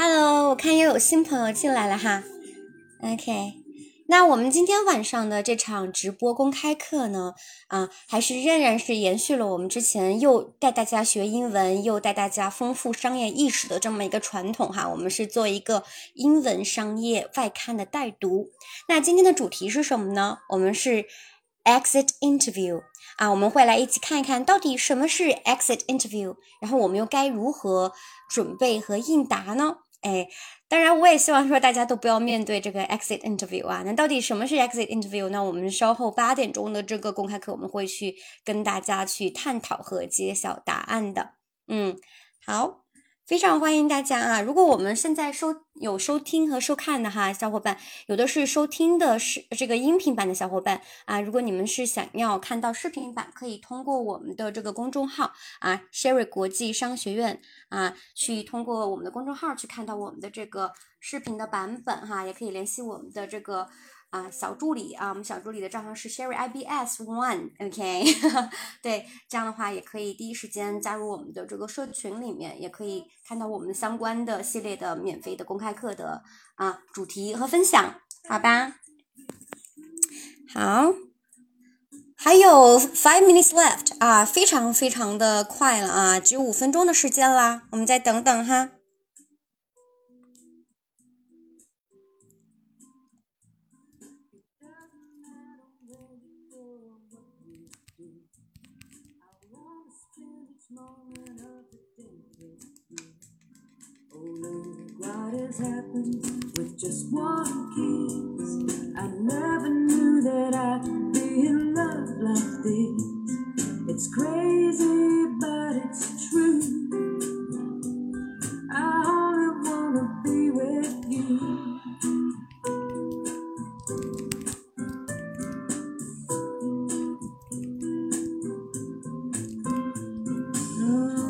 Hello，我看又有新朋友进来了哈。OK，那我们今天晚上的这场直播公开课呢，啊，还是仍然是延续了我们之前又带大家学英文，又带大家丰富商业意识的这么一个传统哈。我们是做一个英文商业外刊的带读。那今天的主题是什么呢？我们是 exit interview。啊，我们会来一起看一看到底什么是 exit interview，然后我们又该如何准备和应答呢？哎，当然我也希望说大家都不要面对这个 exit interview 啊。那到底什么是 exit interview 那？我们稍后八点钟的这个公开课，我们会去跟大家去探讨和揭晓答案的。嗯，好。非常欢迎大家啊！如果我们现在收有收听和收看的哈小伙伴，有的是收听的是这个音频版的小伙伴啊，如果你们是想要看到视频版，可以通过我们的这个公众号啊，Sherry 国际商学院啊，去通过我们的公众号去看到我们的这个视频的版本哈，也可以联系我们的这个。啊，小助理啊，我们小助理的账号是 Sherry IBS One，OK，对，这样的话也可以第一时间加入我们的这个社群里面，也可以看到我们相关的系列的免费的公开课的啊主题和分享，好吧？好，还有 five minutes left 啊，非常非常的快了啊，只有五分钟的时间啦，我们再等等哈。Has happened with just one kiss. I never knew that I could be in love like this. It's crazy, but it's true. I only wanna be with you.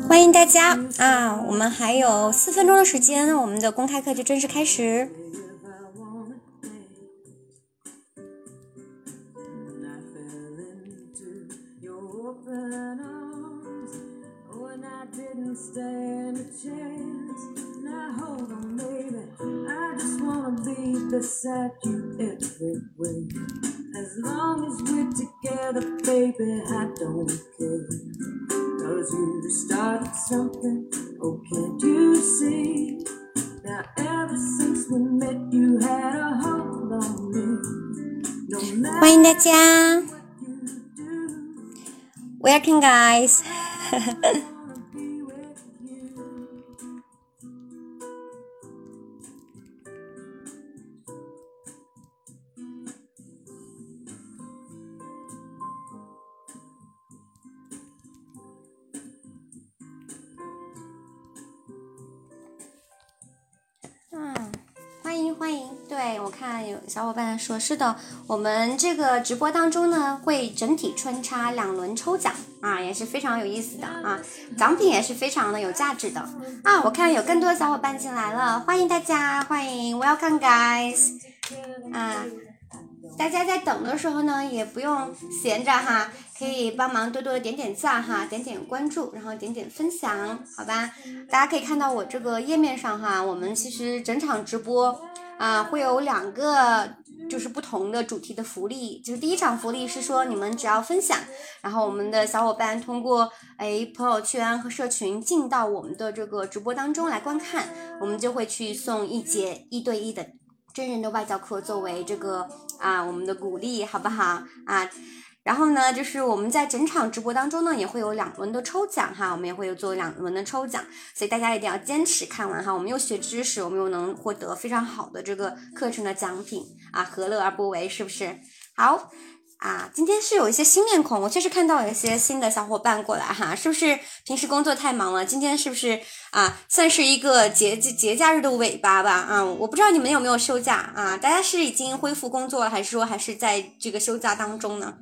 欢迎大家啊！我们还有四分钟的时间，我们的公开课就正式开始。Cause you started something, oh can't you see? Now ever since we met you had a hold on me. No matter Welcome guys 有小伙伴说是的，我们这个直播当中呢，会整体穿插两轮抽奖啊，也是非常有意思的啊，奖品也是非常的有价值的啊。我看有更多小伙伴进来了，欢迎大家，欢迎，Welcome guys，啊，大家在等的时候呢，也不用闲着哈，可以帮忙多多点点赞哈，点点关注，然后点点分享，好吧？大家可以看到我这个页面上哈，我们其实整场直播。啊，会有两个就是不同的主题的福利，就是第一场福利是说你们只要分享，然后我们的小伙伴通过哎朋友圈和社群进到我们的这个直播当中来观看，我们就会去送一节一对一的真人的外教课作为这个啊我们的鼓励，好不好啊？然后呢，就是我们在整场直播当中呢，也会有两轮的抽奖哈，我们也会有做两轮的抽奖，所以大家一定要坚持看完哈，我们又学知识，我们又能获得非常好的这个课程的奖品啊，何乐而不为？是不是？好啊，今天是有一些新面孔，我确实看到有一些新的小伙伴过来哈，是不是平时工作太忙了？今天是不是啊，算是一个节节假日的尾巴吧？啊，我不知道你们有没有休假啊？大家是已经恢复工作了，还是说还是在这个休假当中呢？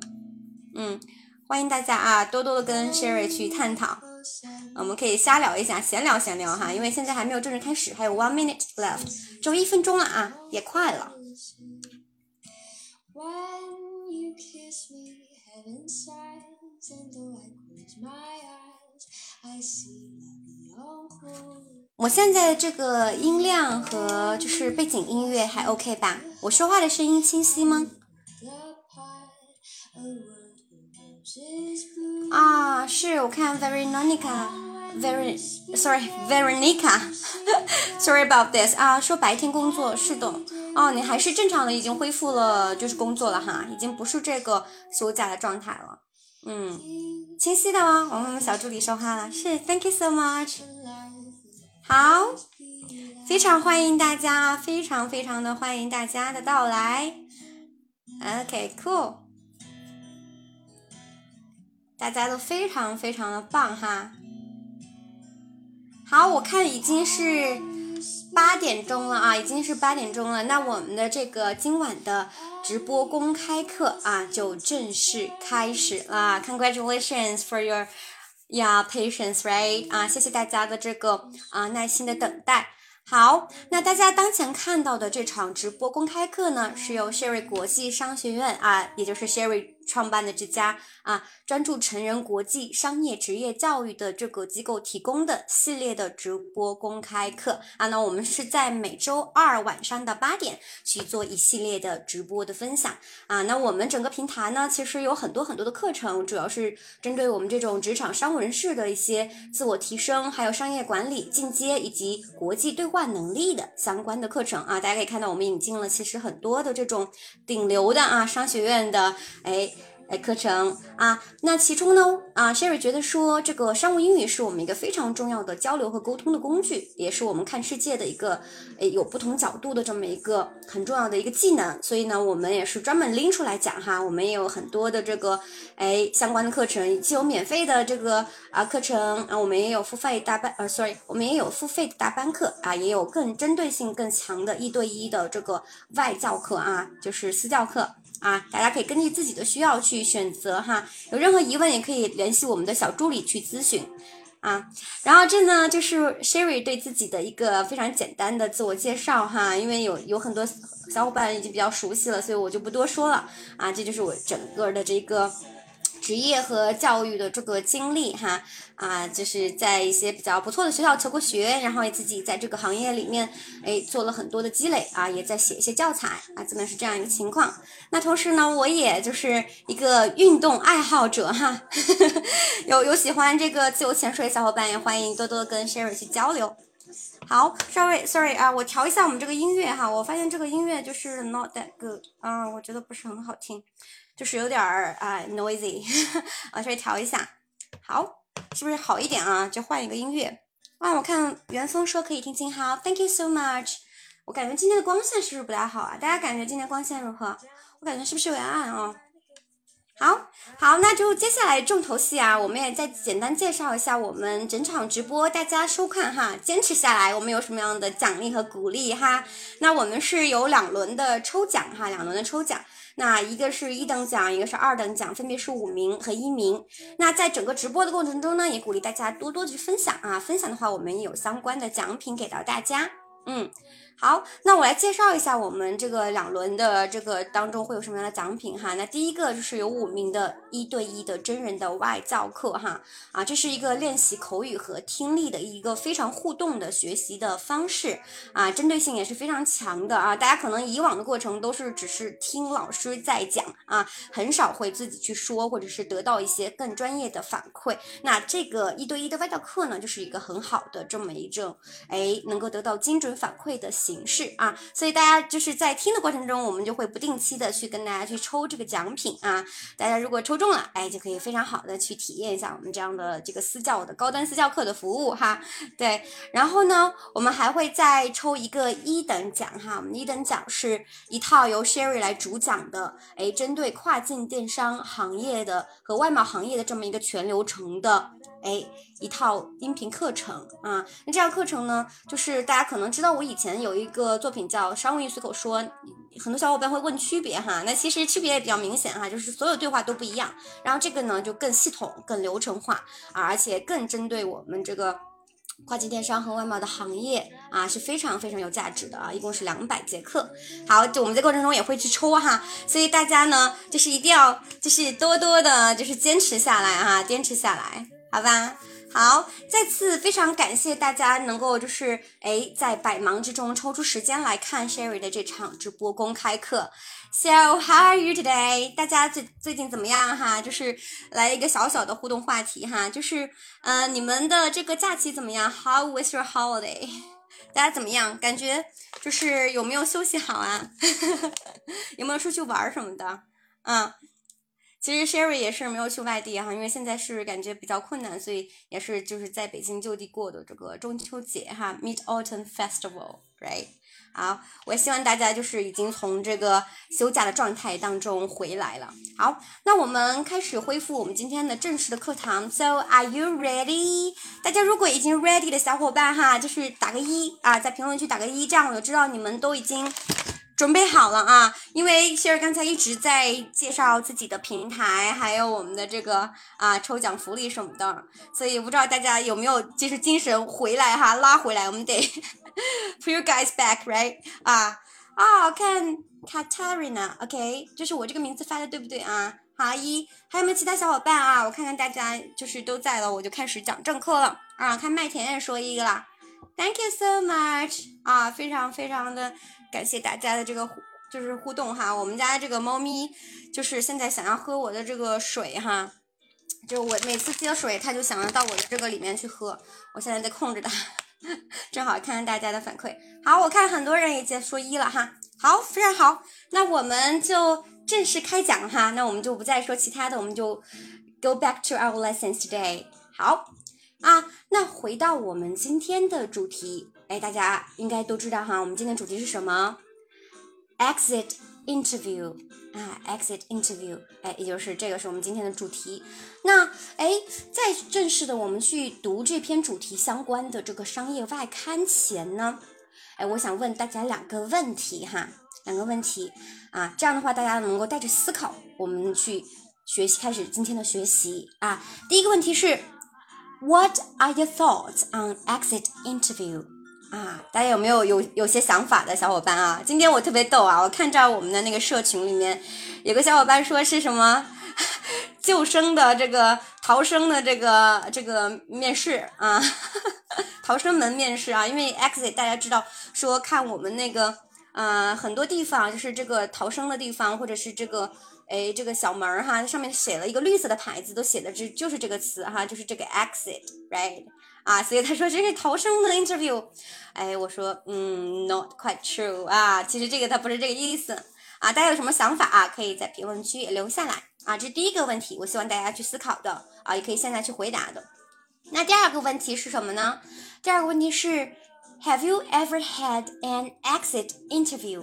嗯，欢迎大家啊，多多的跟 Sherry 去探讨，我们可以瞎聊一下，闲聊闲聊哈，因为现在还没有正式开始，还有 one minute left，只有一分钟了啊，也快了。我现在这个音量和就是背景音乐还 OK 吧？我说话的声音清晰吗？啊，是我看 Veronica，Ver sorry Veronica，sorry about this 啊，说白天工作是的，哦，你还是正常的，已经恢复了，就是工作了哈，已经不是这个休假的状态了，嗯，清晰的吗？我们小助理说话了，是 Thank you so much。好，非常欢迎大家，非常非常的欢迎大家的到来。OK，cool，大家都非常非常的棒哈。好，我看已经是八点钟了啊，已经是八点钟了。那我们的这个今晚的直播公开课啊，就正式开始啦！Congratulations for your Yeah, patience, right? 啊，谢谢大家的这个啊耐心的等待。好，那大家当前看到的这场直播公开课呢，是由 Sherry 国际商学院啊，也就是 Sherry。创办的这家啊，专注成人国际商业职业教育的这个机构提供的系列的直播公开课啊，那我们是在每周二晚上的八点去做一系列的直播的分享啊。那我们整个平台呢，其实有很多很多的课程，主要是针对我们这种职场商务人士的一些自我提升，还有商业管理进阶以及国际对话能力的相关的课程啊。大家可以看到，我们引进了其实很多的这种顶流的啊商学院的哎。哎，课程啊，那其中呢，啊，Sherry 觉得说，这个商务英语是我们一个非常重要的交流和沟通的工具，也是我们看世界的一个，哎，有不同角度的这么一个很重要的一个技能。所以呢，我们也是专门拎出来讲哈，我们也有很多的这个，哎，相关的课程，既有免费的这个啊课程啊，我们也有付费大班，呃，sorry，我们也有付费的大班课啊，也有更针对性更强的一对一的这个外教课啊，就是私教课。啊，大家可以根据自己的需要去选择哈，有任何疑问也可以联系我们的小助理去咨询啊。然后这呢就是 Sherry 对自己的一个非常简单的自我介绍哈，因为有有很多小伙伴已经比较熟悉了，所以我就不多说了啊。这就是我整个的这个。职业和教育的这个经历哈啊，就是在一些比较不错的学校求过学，然后也自己在这个行业里面哎做了很多的积累啊，也在写一些教材啊，真的是这样一个情况。那同时呢，我也就是一个运动爱好者哈，有有喜欢这个自由潜水的小伙伴也欢迎多多跟 Sherry 去交流。好，Sorry Sorry 啊，我调一下我们这个音乐哈，我发现这个音乐就是 not that good 啊，我觉得不是很好听。就是有点儿啊 noisy，我 稍微调一下，好，是不是好一点啊？就换一个音乐。啊，我看元丰说可以听清，哈，Thank you so much。我感觉今天的光线是不是不太好啊？大家感觉今天光线如何？我感觉是不是有点暗啊？好好，那就接下来重头戏啊，我们也再简单介绍一下我们整场直播大家收看哈，坚持下来我们有什么样的奖励和鼓励哈？那我们是有两轮的抽奖哈，两轮的抽奖。那一个是一等奖，一个是二等奖，分别是五名和一名。那在整个直播的过程中呢，也鼓励大家多多去分享啊，分享的话，我们有相关的奖品给到大家。嗯。好，那我来介绍一下我们这个两轮的这个当中会有什么样的奖品哈。那第一个就是有五名的一对一的真人的外教课哈，啊，这是一个练习口语和听力的一个非常互动的学习的方式啊，针对性也是非常强的啊。大家可能以往的过程都是只是听老师在讲啊，很少会自己去说或者是得到一些更专业的反馈。那这个一对一的外教课呢，就是一个很好的这么一种哎，能够得到精准反馈的。形式啊，所以大家就是在听的过程中，我们就会不定期的去跟大家去抽这个奖品啊。大家如果抽中了，哎，就可以非常好的去体验一下我们这样的这个私教的高端私教课的服务哈。对，然后呢，我们还会再抽一个一等奖哈。我们一等奖是一套由 Sherry 来主讲的，哎，针对跨境电商行业的和外贸行业的这么一个全流程的。哎，一套音频课程啊，那这样课程呢，就是大家可能知道，我以前有一个作品叫《商务英语随口说》，很多小伙伴会问区别哈，那其实区别也比较明显哈，就是所有对话都不一样，然后这个呢就更系统、更流程化啊，而且更针对我们这个跨境电商和外贸的行业啊，是非常非常有价值的啊，一共是两百节课。好，就我们在过程中也会去抽哈，所以大家呢，就是一定要就是多多的，就是坚持下来啊，坚持下来。好吧，好，再次非常感谢大家能够就是哎在百忙之中抽出时间来看 Sherry 的这场直播公开课。So how are you today？大家最最近怎么样哈？就是来一个小小的互动话题哈，就是呃你们的这个假期怎么样？How was your holiday？大家怎么样？感觉就是有没有休息好啊？有没有出去玩什么的？嗯。其实 Sherry 也是没有去外地哈，因为现在是感觉比较困难，所以也是就是在北京就地过的这个中秋节哈，Mid Autumn Festival，right？好，我希望大家就是已经从这个休假的状态当中回来了。好，那我们开始恢复我们今天的正式的课堂。So are you ready？大家如果已经 ready 的小伙伴哈，就是打个一啊，在评论区打个一，这样我就知道你们都已经。准备好了啊！因为希儿刚才一直在介绍自己的平台，还有我们的这个啊抽奖福利什么的，所以不知道大家有没有就是精神回来哈，拉回来，我们得 put you guys back，right？啊啊，看 Katarina，OK，就是我这个名字发的对不对啊？好一，还有没有其他小伙伴啊？我看看大家就是都在了，我就开始讲正课了啊！看麦田也说一个了，Thank you so much，啊，非常非常的。感谢大家的这个互就是互动哈，我们家这个猫咪就是现在想要喝我的这个水哈，就我每次接水，它就想要到我的这个里面去喝，我现在在控制它，正好看看大家的反馈。好，我看很多人已经说一了哈，好，非常好，那我们就正式开讲哈，那我们就不再说其他的，我们就 go back to our lessons today。好啊，那回到我们今天的主题。哎，大家应该都知道哈，我们今天主题是什么？Exit interview 啊，Exit interview，哎，也就是这个是我们今天的主题。那哎，在正式的我们去读这篇主题相关的这个商业外刊前呢，哎，我想问大家两个问题哈，两个问题啊，这样的话大家能够带着思考，我们去学习开始今天的学习啊。第一个问题是，What are your thoughts on exit interview？啊，大家有没有有有些想法的小伙伴啊？今天我特别逗啊！我看着我们的那个社群里面，有个小伙伴说是什么 救生的这个逃生的这个这个面试啊，逃生门面试啊。因为 exit 大家知道说看我们那个呃很多地方就是这个逃生的地方，或者是这个哎这个小门儿哈，上面写了一个绿色的牌子，都写的这就是这个词哈，就是这个 exit，right？啊，所以他说这是逃生的 interview，哎，我说嗯，not quite true 啊，其实这个他不是这个意思啊，大家有什么想法啊，可以在评论区留下来啊，这是第一个问题，我希望大家去思考的啊，也可以现在去回答的。那第二个问题是什么呢？第二个问题是，Have you ever had an exit interview？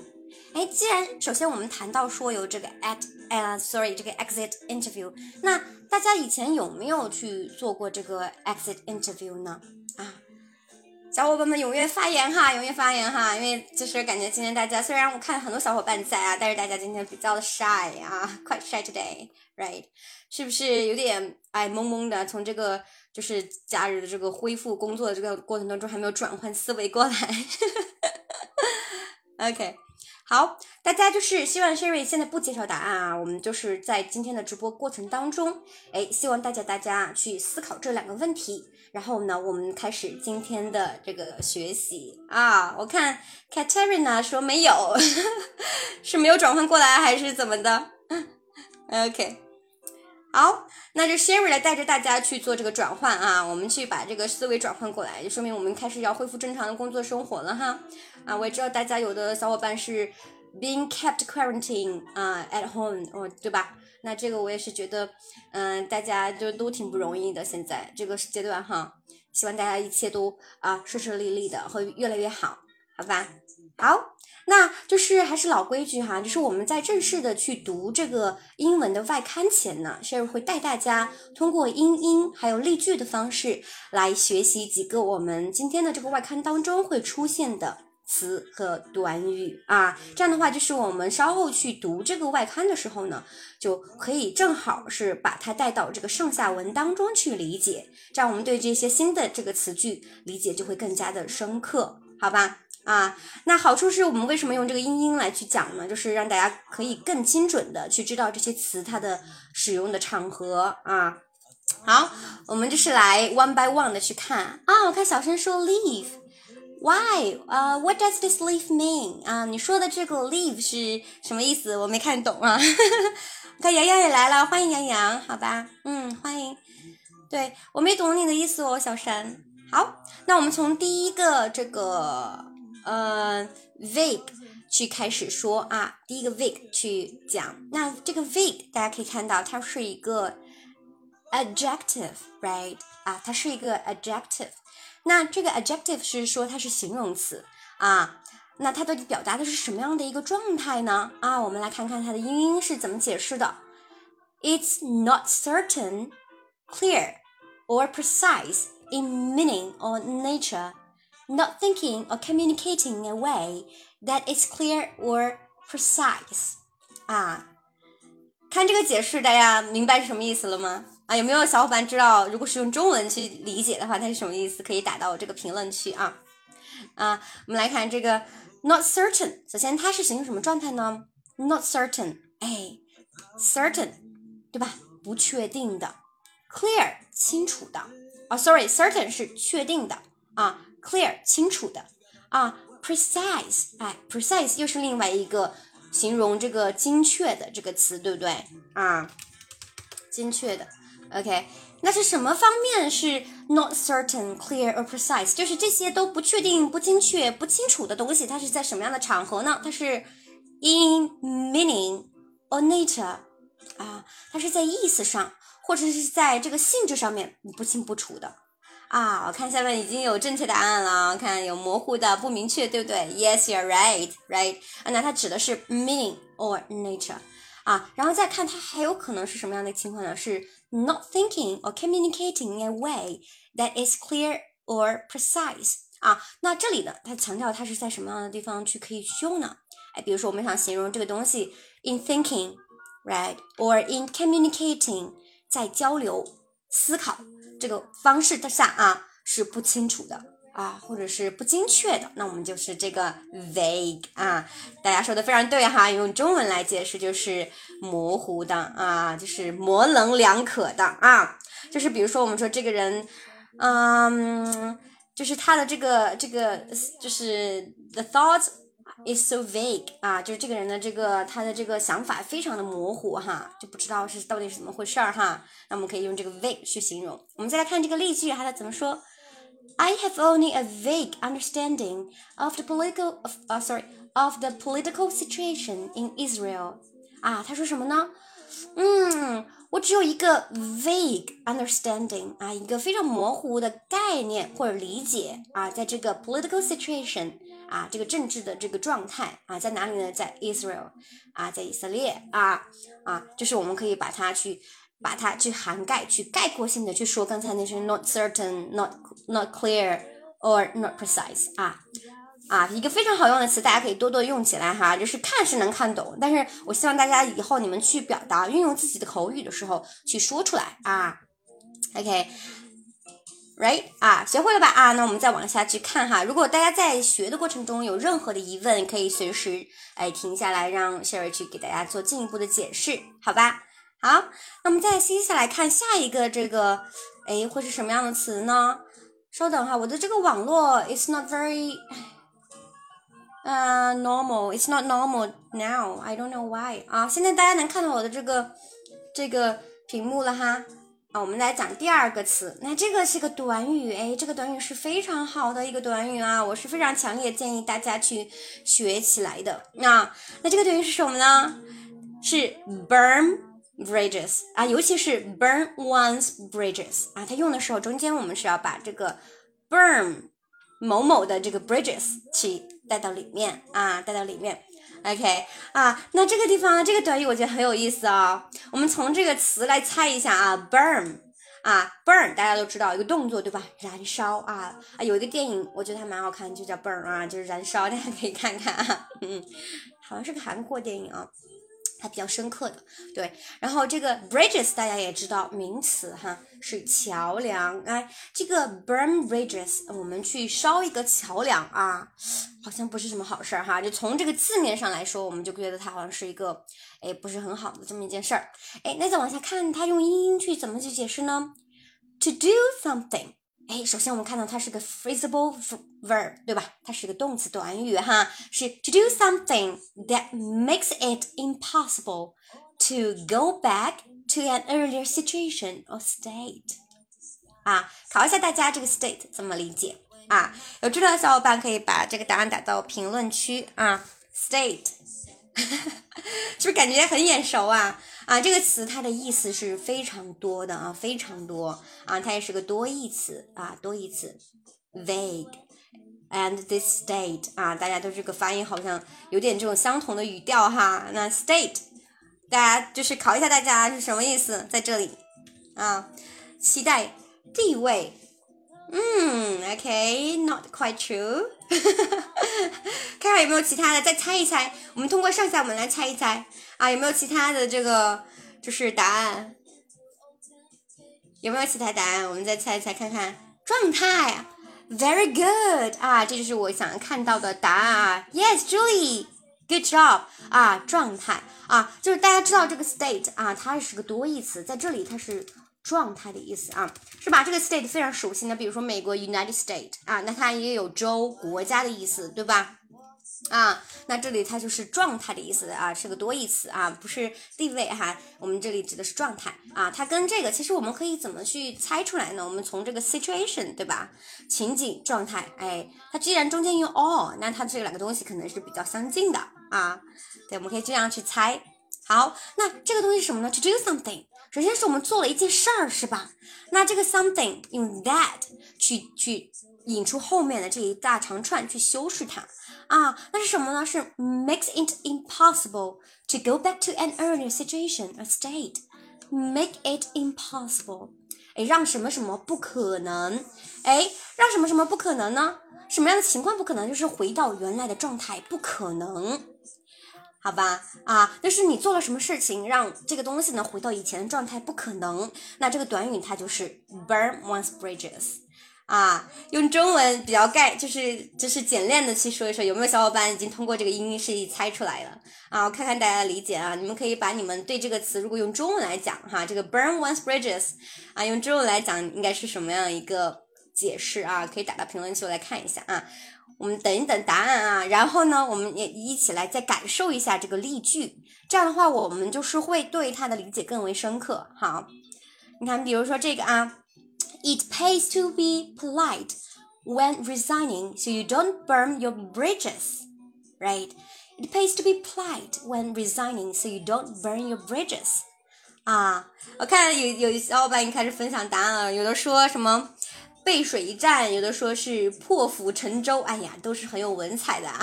哎，既然首先我们谈到说有这个 at，呃，sorry，这个 exit interview，那大家以前有没有去做过这个 exit interview 呢？啊，小伙伴们踊跃发言哈，踊跃发言哈，因为就是感觉今天大家虽然我看很多小伙伴在啊，但是大家今天比较的 shy 啊，quite shy today，right？是不是有点哎懵懵的？从这个就是假日的这个恢复工作的这个过程当中，还没有转换思维过来？OK。好，大家就是希望 Sherry 现在不揭晓答案啊，我们就是在今天的直播过程当中，哎，希望大家大家去思考这两个问题，然后呢，我们开始今天的这个学习啊。我看 Caterina 说没有，是没有转换过来还是怎么的？OK，好，那就 Sherry 来带着大家去做这个转换啊，我们去把这个思维转换过来，就说明我们开始要恢复正常的工作生活了哈。啊，我也知道大家有的小伙伴是 being kept quarantine 啊 at home 哦，对吧？那这个我也是觉得，嗯，大家就都挺不容易的。现在这个阶段哈，希望大家一切都啊顺顺利利的，会越来越好，好吧？好，那就是还是老规矩哈，就是我们在正式的去读这个英文的外刊前呢，Sherry 会带大家通过英音还有例句的方式来学习几个我们今天的这个外刊当中会出现的。词和短语啊，这样的话就是我们稍后去读这个外刊的时候呢，就可以正好是把它带到这个上下文当中去理解，这样我们对这些新的这个词句理解就会更加的深刻，好吧？啊，那好处是我们为什么用这个英音来去讲呢？就是让大家可以更精准的去知道这些词它的使用的场合啊。好，我们就是来 one by one 的去看啊。我看小声说 leave，why？呃、？What does this leave mean？啊，你说的这个 leave 是什么意思？我没看懂啊。看洋洋也来了，欢迎洋洋，好吧，嗯，欢迎。对我没懂你的意思哦，小山。好，那我们从第一个这个呃 vague 去开始说啊，第一个 vague 去讲。那这个 vague 大家可以看到，它是一个 adjective，right？啊，它是一个 adjective。那这个 adjective 是说它是形容词啊。那它到底表达的是什么样的一个状态呢？啊，我们来看看它的英音是怎么解释的。It's not certain, clear, or precise in meaning or nature, Not thinking or communicating in a way that is clear or precise. 啊，看这个解释，大家明白是什么意思了吗？啊，有没有小伙伴知道，如果是用中文去理解的话，它是什么意思？可以打到我这个评论区啊。啊，我们来看这个。Not certain，首先它是形容什么状态呢？Not certain，哎，certain，对吧？不确定的。Clear，清楚的。啊，sorry，certain 是确定的啊，clear 清楚的啊，precise，哎，precise 又是另外一个形容这个精确的这个词，对不对啊？精确的，OK。那是什么方面是 not certain, clear or precise？就是这些都不确定、不精确、不清楚的东西，它是在什么样的场合呢？它是 in meaning or nature 啊，它是在意思上，或者是在这个性质上面不清不楚的啊。我看下面已经有正确答案了，看有模糊的、不明确，对不对？Yes, you're right, right。啊，那它指的是 meaning or nature 啊，然后再看它还有可能是什么样的情况呢？是 not thinking or communicating in a way that is clear or precise 啊，那这里呢，它强调它是在什么样的地方去可以修呢？哎，比如说我们想形容这个东西 in thinking，right，or in communicating，在交流、思考这个方式之下啊，是不清楚的。啊，或者是不精确的，那我们就是这个 vague 啊。大家说的非常对哈，用中文来解释就是模糊的啊，就是模棱两可的啊。就是比如说，我们说这个人，嗯，就是他的这个这个，就是 the thoughts is so vague 啊，就是这个人的这个他的这个想法非常的模糊哈，就不知道是到底是怎么回事儿哈。那我们可以用这个 vague 去形容。我们再来看这个例句，它怎么说？I have only a vague understanding of the political, uh, sorry, of the political situation in Israel. 啊，他说什么呢？嗯，我只有一个 vague understanding 啊，一个非常模糊的概念或者理解啊，在这个 political situation 啊，这个政治的这个状态啊，在哪里呢？在 Israel 啊，在以色列啊啊，就是我们可以把它去把它去涵盖、去概括性的去说刚才那些 not certain、not not clear or not precise 啊啊，一个非常好用的词，大家可以多多用起来哈。就是看是能看懂，但是我希望大家以后你们去表达、运用自己的口语的时候去说出来啊，OK。Right 啊，学会了吧啊？那我们再往下去看哈。如果大家在学的过程中有任何的疑问，可以随时哎停下来，让 Sherry 去给大家做进一步的解释，好吧？好，那我们再接下来看下一个这个，哎，会是什么样的词呢？稍等哈，我的这个网络 is not very，呃，normal，it's not normal now，I don't know why 啊。现在大家能看到我的这个这个屏幕了哈。啊，我们来讲第二个词，那这个是个短语，哎，这个短语是非常好的一个短语啊，我是非常强烈建议大家去学起来的。那那这个短语是什么呢？是 burn。bridges 啊，尤其是 burn one's bridges 啊，它用的时候中间我们是要把这个 burn 某某的这个 bridges 去带到里面啊，带到里面。OK 啊，那这个地方，这个短语我觉得很有意思啊。我们从这个词来猜一下啊，burn 啊，burn 大家都知道一个动作对吧？燃烧啊啊，有一个电影我觉得还蛮好看，就叫 burn 啊，就是燃烧，大家可以看看啊，嗯，好像是个韩国电影啊。它比较深刻的，对。然后这个 bridges 大家也知道，名词哈是桥梁。哎，这个 burn bridges，我们去烧一个桥梁啊，好像不是什么好事儿哈。就从这个字面上来说，我们就觉得它好像是一个哎不是很好的这么一件事儿。哎，那再往下看，它用英音去怎么去解释呢 to do something。哎，首先我们看到它是个 phrasal verb，对吧？它是个动词短语哈，是 to do something that makes it impossible to go back to an earlier situation or state。啊，考一下大家这个 state 怎么理解啊？有知道的小伙伴可以把这个答案打到评论区啊。state 是不是感觉很眼熟啊？啊，这个词它的意思是非常多的啊，非常多啊，它也是个多义词啊，多义词。vague and this state 啊，大家都这个发音好像有点这种相同的语调哈。那 state 大家就是考一下大家是什么意思，在这里啊，期待地位。嗯，OK，not quite true。看看有没有其他的，再猜一猜。我们通过上下文来猜一猜啊，有没有其他的这个就是答案？有没有其他答案？我们再猜一猜看看。状态，Very good 啊，这就是我想看到的答案啊。Yes，Julie，good job 啊，状态啊，就是大家知道这个 state 啊，它是个多义词，在这里它是。状态的意思啊，是吧？这个 state 非常熟悉的，比如说美国 United State 啊，那它也有州、国家的意思，对吧？啊，那这里它就是状态的意思啊，是个多义词啊，不是地位哈。我们这里指的是状态啊，它跟这个其实我们可以怎么去猜出来呢？我们从这个 situation 对吧？情景状态，哎，它既然中间用 all，那它这两个东西可能是比较相近的啊。对，我们可以这样去猜。好，那这个东西什么呢？To do something。首先是我们做了一件事儿，是吧？那这个 something 用 that 去去引出后面的这一大长串去修饰它啊，那是什么呢？是 makes it impossible to go back to an earlier situation or state。make it impossible，哎，让什么什么不可能？哎，让什么什么不可能呢？什么样的情况不可能？就是回到原来的状态不可能。好吧，啊，就是你做了什么事情让这个东西呢回到以前的状态，不可能。那这个短语它就是 burn one's bridges，啊，用中文比较概，就是就是简练的去说一说。有没有小伙伴已经通过这个音译示意猜出来了？啊，我看看大家的理解啊。你们可以把你们对这个词如果用中文来讲哈，这个 burn one's bridges，啊，用中文来讲应该是什么样一个解释啊？可以打到评论区我来看一下啊。我们等一等答案啊，然后呢，我们也一起来再感受一下这个例句。这样的话，我们就是会对它的理解更为深刻。好，你看，比如说这个啊 ，It pays to be polite when resigning, so you don't burn your bridges, right? It pays to be polite when resigning, so you don't burn your bridges. 啊，我看有有小伙伴已经开始分享答案了，有的说什么？背水一战，有的说是破釜沉舟，哎呀，都是很有文采的，啊，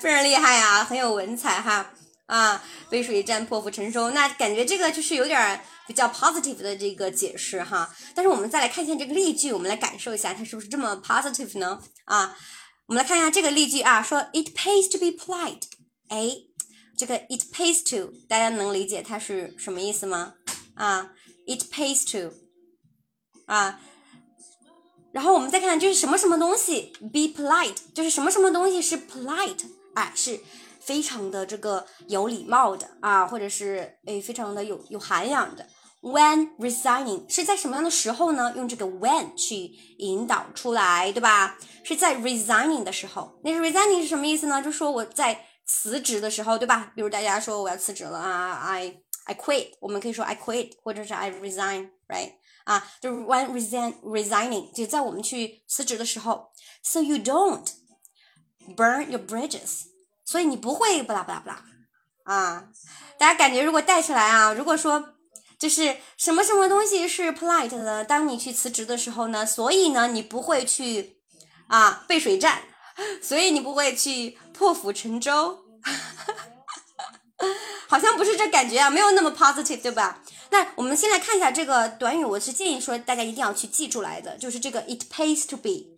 非常厉害啊，很有文采哈 啊！背水一战，破釜沉舟，那感觉这个就是有点比较 positive 的这个解释哈。但是我们再来看一下这个例句，我们来感受一下它是不是这么 positive 呢？啊，我们来看一下这个例句啊，说 It pays to be polite，哎，这个 It pays to，大家能理解它是什么意思吗？啊，It pays to，啊。然后我们再看，就是什么什么东西 be polite，就是什么什么东西是 polite，哎，是非常的这个有礼貌的啊，或者是哎非常的有有涵养的。When resigning 是在什么样的时候呢？用这个 when 去引导出来，对吧？是在 resigning 的时候。那 resigning 是什么意思呢？就说我在辞职的时候，对吧？比如大家说我要辞职了啊，I I quit，我们可以说 I quit，或者是 I resign，right？啊，就是 when resign resigning，就在我们去辞职的时候，so you don't burn your bridges， 所以你不会不啦不啦不啦。啊，大家感觉如果带出来啊，如果说就是什么什么东西是 polite 的，当你去辞职的时候呢，所以呢你不会去啊背水战，所以你不会去破釜沉舟，好像不是这感觉啊，没有那么 positive，对吧？那我们先来看一下这个短语，我是建议说大家一定要去记出来的，就是这个 it pays to be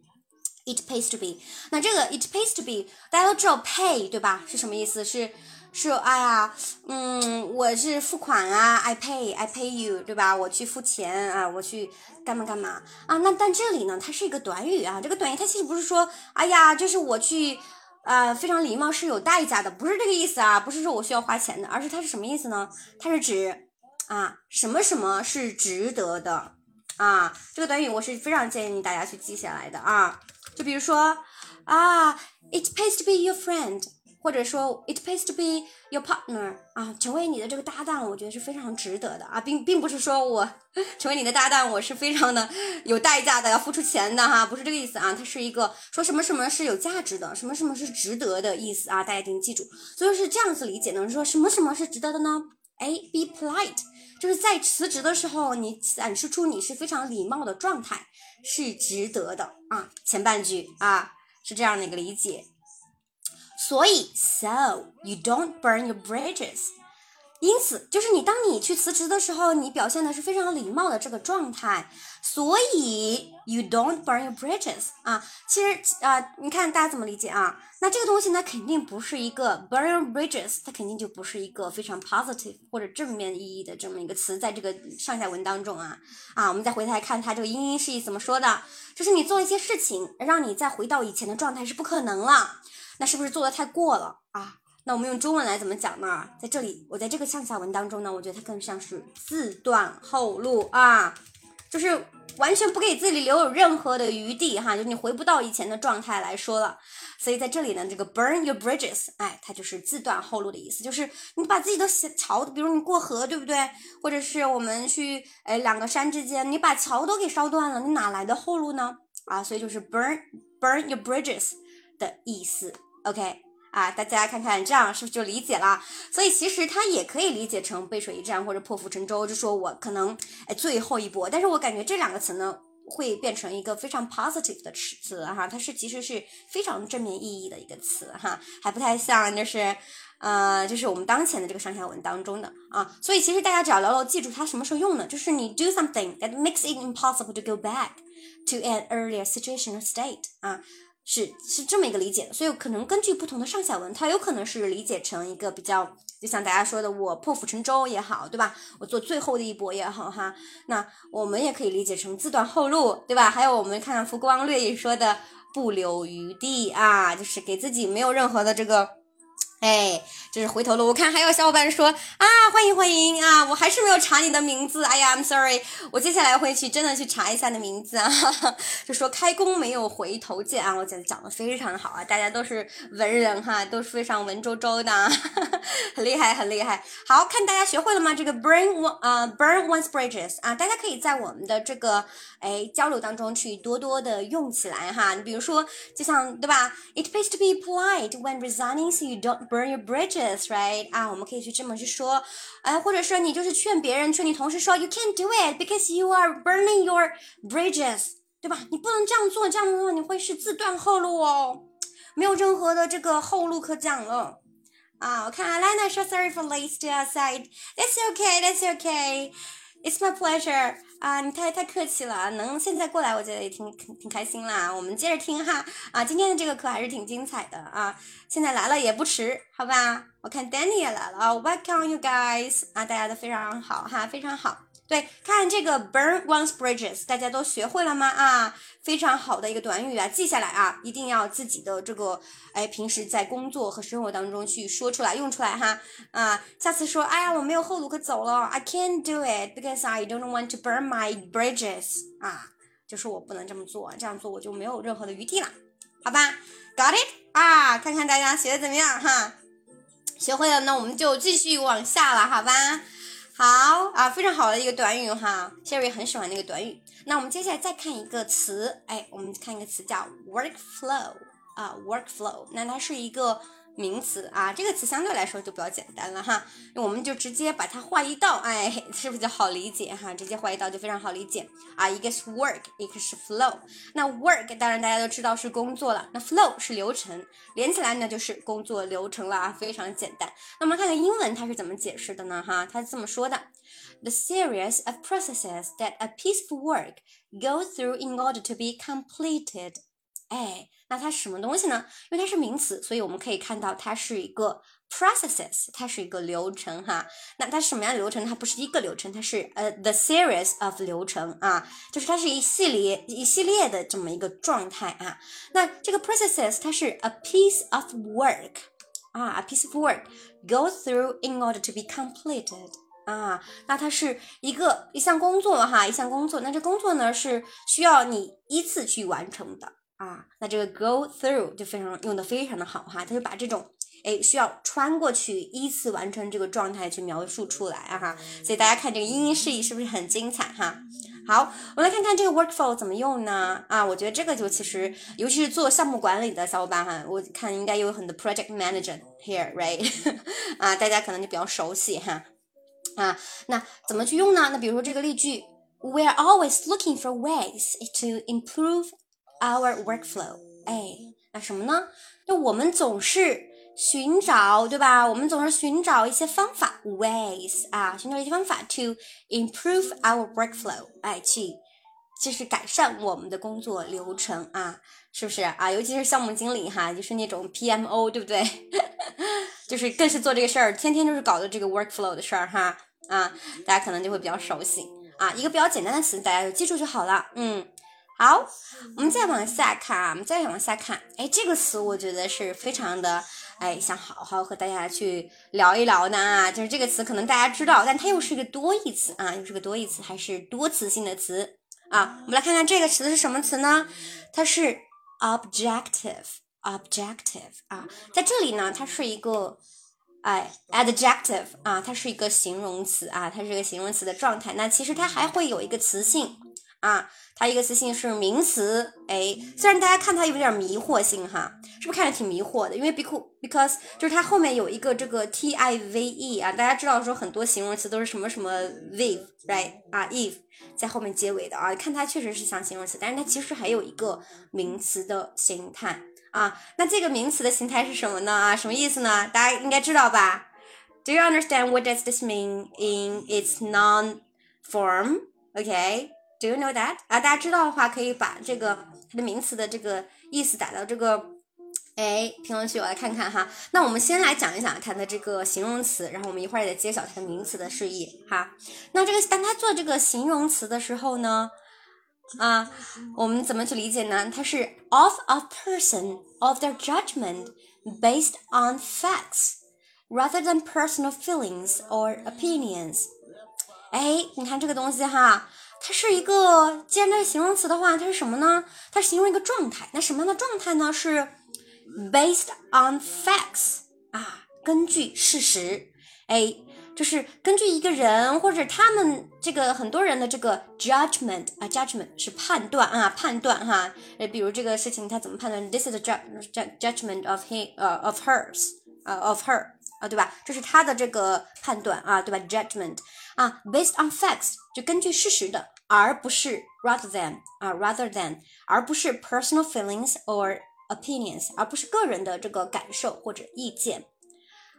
It pays to be。那这个 it pays to be，大家都知道 pay 对吧？是什么意思？是是哎呀，嗯，我是付款啊，I pay，I pay you，对吧？我去付钱啊，我去干嘛干嘛啊？那但这里呢，它是一个短语啊，这个短语它其实不是说，哎呀，就是我去啊，非常礼貌是有代价的，不是这个意思啊，不是说我需要花钱的，而是它是什么意思呢？它是指。啊，什么什么是值得的啊，这个短语我是非常建议大家去记下来的啊。就比如说啊，it pays to be your friend，或者说 it pays to be your partner 啊，成为你的这个搭档，我觉得是非常值得的。啊，并并不是说我成为你的搭档，我是非常的有代价的，要付出钱的哈，不是这个意思啊，它是一个说什么什么是有价值的，什么什么是值得的意思啊，大家一定记住，所以是这样子理解的，说什么什么是值得的呢？哎，be polite，就是在辞职的时候，你展示出你是非常礼貌的状态，是值得的啊。前半句啊是这样的一个理解，所以，so you don't burn your bridges。因此，就是你当你去辞职的时候，你表现的是非常礼貌的这个状态，所以 you don't burn your bridges 啊。其实啊，你看大家怎么理解啊？那这个东西呢，肯定不是一个 burn your bridges，它肯定就不是一个非常 positive 或者正面意义的这么一个词，在这个上下文当中啊啊，我们再回头来看它这个英英释义怎么说的，就是你做一些事情，让你再回到以前的状态是不可能了，那是不是做的太过了啊？那我们用中文来怎么讲呢？在这里，我在这个上下文当中呢，我觉得它更像是自断后路啊，就是完全不给自己留有任何的余地哈，就你回不到以前的状态来说了。所以在这里呢，这个 burn your bridges，哎，它就是自断后路的意思，就是你把自己的桥，比如你过河，对不对？或者是我们去哎两个山之间，你把桥都给烧断了，你哪来的后路呢？啊，所以就是 burn burn your bridges 的意思，OK。啊，大家看看这样是不是就理解了？所以其实它也可以理解成背水一战或者破釜沉舟，就说我可能哎最后一波。但是我感觉这两个词呢会变成一个非常 positive 的词哈，它是其实是非常正面意义的一个词哈，还不太像就是呃就是我们当前的这个上下文当中的啊。所以其实大家只要牢牢记住它什么时候用呢？就是你 do something that makes it impossible to go back to an earlier situation or state 啊。是是这么一个理解的，所以可能根据不同的上下文，它有可能是理解成一个比较，就像大家说的，我破釜沉舟也好，对吧？我做最后的一搏也好，哈，那我们也可以理解成自断后路，对吧？还有我们看看浮光掠影说的不留余地啊，就是给自己没有任何的这个。哎，这是回头路。我看还有小伙伴说啊，欢迎欢迎啊，我还是没有查你的名字。哎呀，I'm sorry，我接下来会去真的去查一下你的名字啊。就说开弓没有回头箭啊，我觉得讲的非常好啊，大家都是文人哈，都是非常文绉绉的，很厉害很厉害。好看，大家学会了吗？这个 burn one 啊，burn one's bridges 啊，大家可以在我们的这个哎交流当中去多多的用起来哈。你比如说，就像对吧？It pays to be polite when resigning, so you don't. Burn your bridges, right? 啊，我们可以去这么去说，哎，或者说你就是劝别人，劝你同事说，You can't do it because you are burning your bridges，对吧？你不能这样做，这样的话你会是自断后路哦，没有任何的这个后路可讲了。啊，我看 Alana 说 Sorry for late to outside. That's okay, that's okay. It's my pleasure. 啊，你太太客气了，能现在过来，我觉得也挺挺开心啦。我们接着听哈，啊，今天的这个课还是挺精彩的啊，现在来了也不迟，好吧？我看 Danny 也来了啊，Welcome you guys，啊，大家都非常好哈，非常好。对，看这个 burn one's bridges，大家都学会了吗？啊，非常好的一个短语啊，记下来啊，一定要自己的这个，哎，平时在工作和生活当中去说出来，用出来哈。啊，下次说，哎呀，我没有后路可走了，I can't do it because I don't want to burn my bridges。啊，就是我不能这么做，这样做我就没有任何的余地了，好吧？Got it？啊，看看大家学的怎么样哈？学会了，那我们就继续往下了，好吧？好啊，非常好的一个短语哈，Sherry 很喜欢那个短语。那我们接下来再看一个词，哎，我们看一个词叫 workflow 啊，workflow，那它是一个。名词啊，这个词相对来说就比较简单了哈，我们就直接把它画一道，哎，是不是就好理解哈？直接画一道就非常好理解啊。一个是 work，一个是 flow。那 work 当然大家都知道是工作了，那 flow 是流程，连起来呢就是工作流程了啊，非常简单。那我们看看英文它是怎么解释的呢？哈，它是这么说的：The series of processes that a piece of work goes through in order to be completed。哎。那它是什么东西呢？因为它是名词，所以我们可以看到它是一个 processes，它是一个流程哈。那它是什么样的流程？它不是一个流程，它是呃 the series of 流程啊，就是它是一系列一系列的这么一个状态啊。那这个 processes 它是 a piece of work 啊，a piece of work go through in order to be completed 啊，那它是一个一项工作哈，一项工作。那这工作呢是需要你依次去完成的啊。那这个 go through 就非常用的非常的好哈，它就把这种哎需要穿过去依次完成这个状态去描述出来啊哈。所以大家看这个英英释义是不是很精彩哈？好，我们来看看这个 workflow 怎么用呢？啊，我觉得这个就其实，尤其是做项目管理的小伙伴哈，我看应该有很多 project manager here，right？啊，大家可能就比较熟悉哈。啊，那怎么去用呢？那比如说这个例句，We are always looking for ways to improve our workflow。哎，那什么呢？那我们总是寻找，对吧？我们总是寻找一些方法，ways 啊，寻找一些方法 to improve our workflow。哎，去就是改善我们的工作流程啊，是不是啊？尤其是项目经理哈，就是那种 PMO，对不对？就是更是做这个事儿，天天就是搞的这个 workflow 的事儿哈。啊，大家可能就会比较熟悉啊，一个比较简单的词，大家就记住就好了。嗯，好，我们再往下看啊，我们再往下看，哎，这个词我觉得是非常的，哎，想好好和大家去聊一聊的啊。就是这个词可能大家知道，但它又是一个多义词啊，又是个多义词，还是多词性的词啊。我们来看看这个词是什么词呢？它是 objective，objective 啊，在这里呢，它是一个。哎，adjective 啊，它是一个形容词啊，它是一个形容词的状态。那其实它还会有一个词性啊，它一个词性是名词。哎，虽然大家看它有点迷惑性哈，是不是看着挺迷惑的？因为 because because 就是它后面有一个这个 t i v e 啊，大家知道说很多形容词都是什么什么 with，right 啊，if 在后面结尾的啊，看它确实是像形容词，但是它其实还有一个名词的形态。啊，那这个名词的形态是什么呢？啊，什么意思呢？大家应该知道吧？Do you understand what does this mean in its non form？OK Do you know that? 啊，大家知道的话，可以把这个它的名词的这个意思打到这个哎评论区，我来看看哈。那我们先来讲一讲它的这个形容词，然后我们一会儿再揭晓它的名词的释义哈。那这个当它做这个形容词的时候呢？啊，我们怎么去理解呢？它是 of a person of their judgment based on facts rather than personal feelings or opinions。哎，你看这个东西哈，它是一个，既然它是形容词的话，它是什么呢？它是形容一个状态。那什么样的状态呢？是 based on facts 啊，根据事实。A。就是根据一个人或者他们这个很多人的这个 judgment 啊，judgment 是判断啊，判断哈，呃，比如这个事情他怎么判断？This is the judgment of he 呃 of hers 啊 of her 啊，对吧？这是他的这个判断啊，对吧？judgment 啊，based on facts 就根据事实的，而不是 rather than 啊 rather than 而不是 personal feelings or opinions 而不是个人的这个感受或者意见。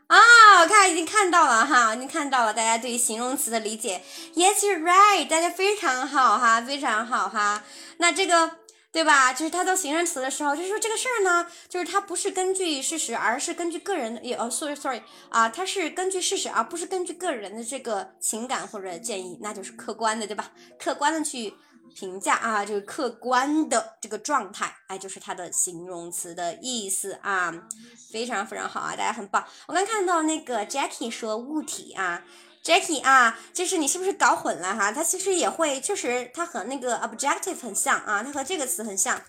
啊，我看已经看到了哈，已经看到了大家对于形容词的理解。Yes, you're right，大家非常好哈，非常好哈。那这个对吧？就是它做形容词的时候，就是说这个事儿呢，就是它不是根据事实，而是根据个人的。也哦，sorry sorry 啊，它是根据事实，而不是根据个人的这个情感或者建议，那就是客观的，对吧？客观的去。评价啊，这个客观的这个状态，哎，就是它的形容词的意思啊，非常非常好啊，大家很棒。我刚看到那个 Jackie 说物体啊，Jackie 啊，就是你是不是搞混了哈？它其实也会，确实它和那个 objective 很像啊，它和这个词很像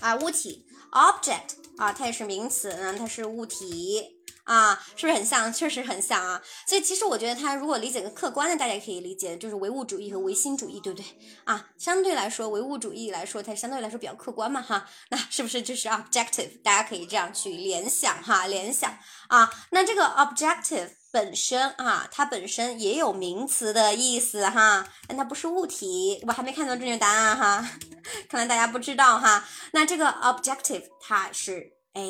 啊，物体 object 啊，它也是名词，嗯，它是物体。啊，是不是很像？确实很像啊。所以其实我觉得它如果理解个客观的，大家可以理解就是唯物主义和唯心主义，对不对？啊，相对来说，唯物主义来说，它相对来说比较客观嘛，哈。那是不是就是 objective？大家可以这样去联想哈，联想啊。那这个 objective 本身啊，它本身也有名词的意思哈，但它不是物体。我还没看到正确答案哈，看来大家不知道哈。那这个 objective 它是哎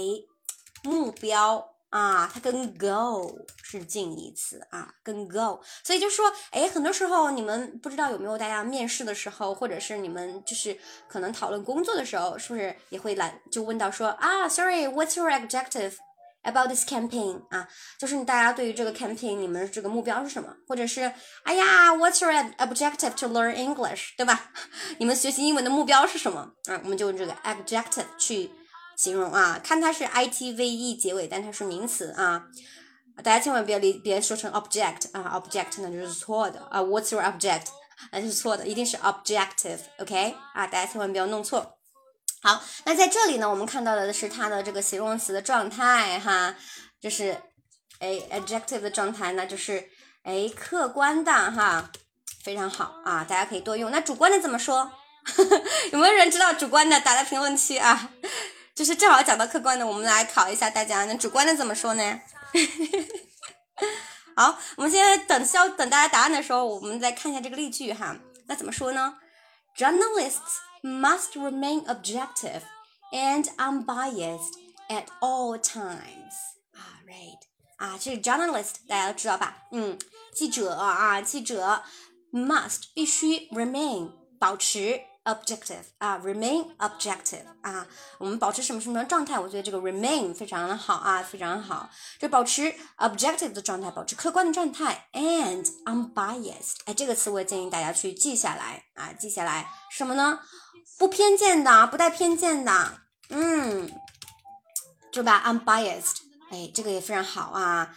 目标。啊，它跟 go 是近义词啊，跟 go，所以就说，哎，很多时候你们不知道有没有大家面试的时候，或者是你们就是可能讨论工作的时候，是不是也会来就问到说啊，sorry，what's your objective about this campaign？啊，就是大家对于这个 campaign，你们这个目标是什么？或者是哎呀，what's your objective to learn English？对吧？你们学习英文的目标是什么？啊，我们就用这个 objective 去。形容啊，看它是 i t v e 结尾，但它是名词啊。大家千万别理别说成 object 啊，object 那就是错的啊，What's your object？那就是错的，一定是 objective，OK？啊，大家千万不要弄错。好，那在这里呢，我们看到的是它的这个形容词的状态哈，就是哎 adjective 的状态，那就是哎客观的哈，非常好啊，大家可以多用。那主观的怎么说？有没有人知道主观的？打在评论区啊！就是正好讲到客观的，我们来考一下大家。那主观的怎么说呢？好，我们现在等消等大家答案的时候，我们再看一下这个例句哈。那怎么说呢？Journalists must remain objective and unbiased at all times. 啊，right 啊，这个 journalist 大家都知道吧？嗯，记者啊，记者 must 必须 remain 保持。objective 啊，remain objective 啊，我们保持什么什么状态？我觉得这个 remain 非常的好啊，非常好，就保持 objective 的状态，保持客观的状态，and unbiased。哎，这个词我也建议大家去记下来啊，记下来什么呢？ 不偏见的，不带偏见的，嗯，是吧？unbiased，哎，这个也非常好啊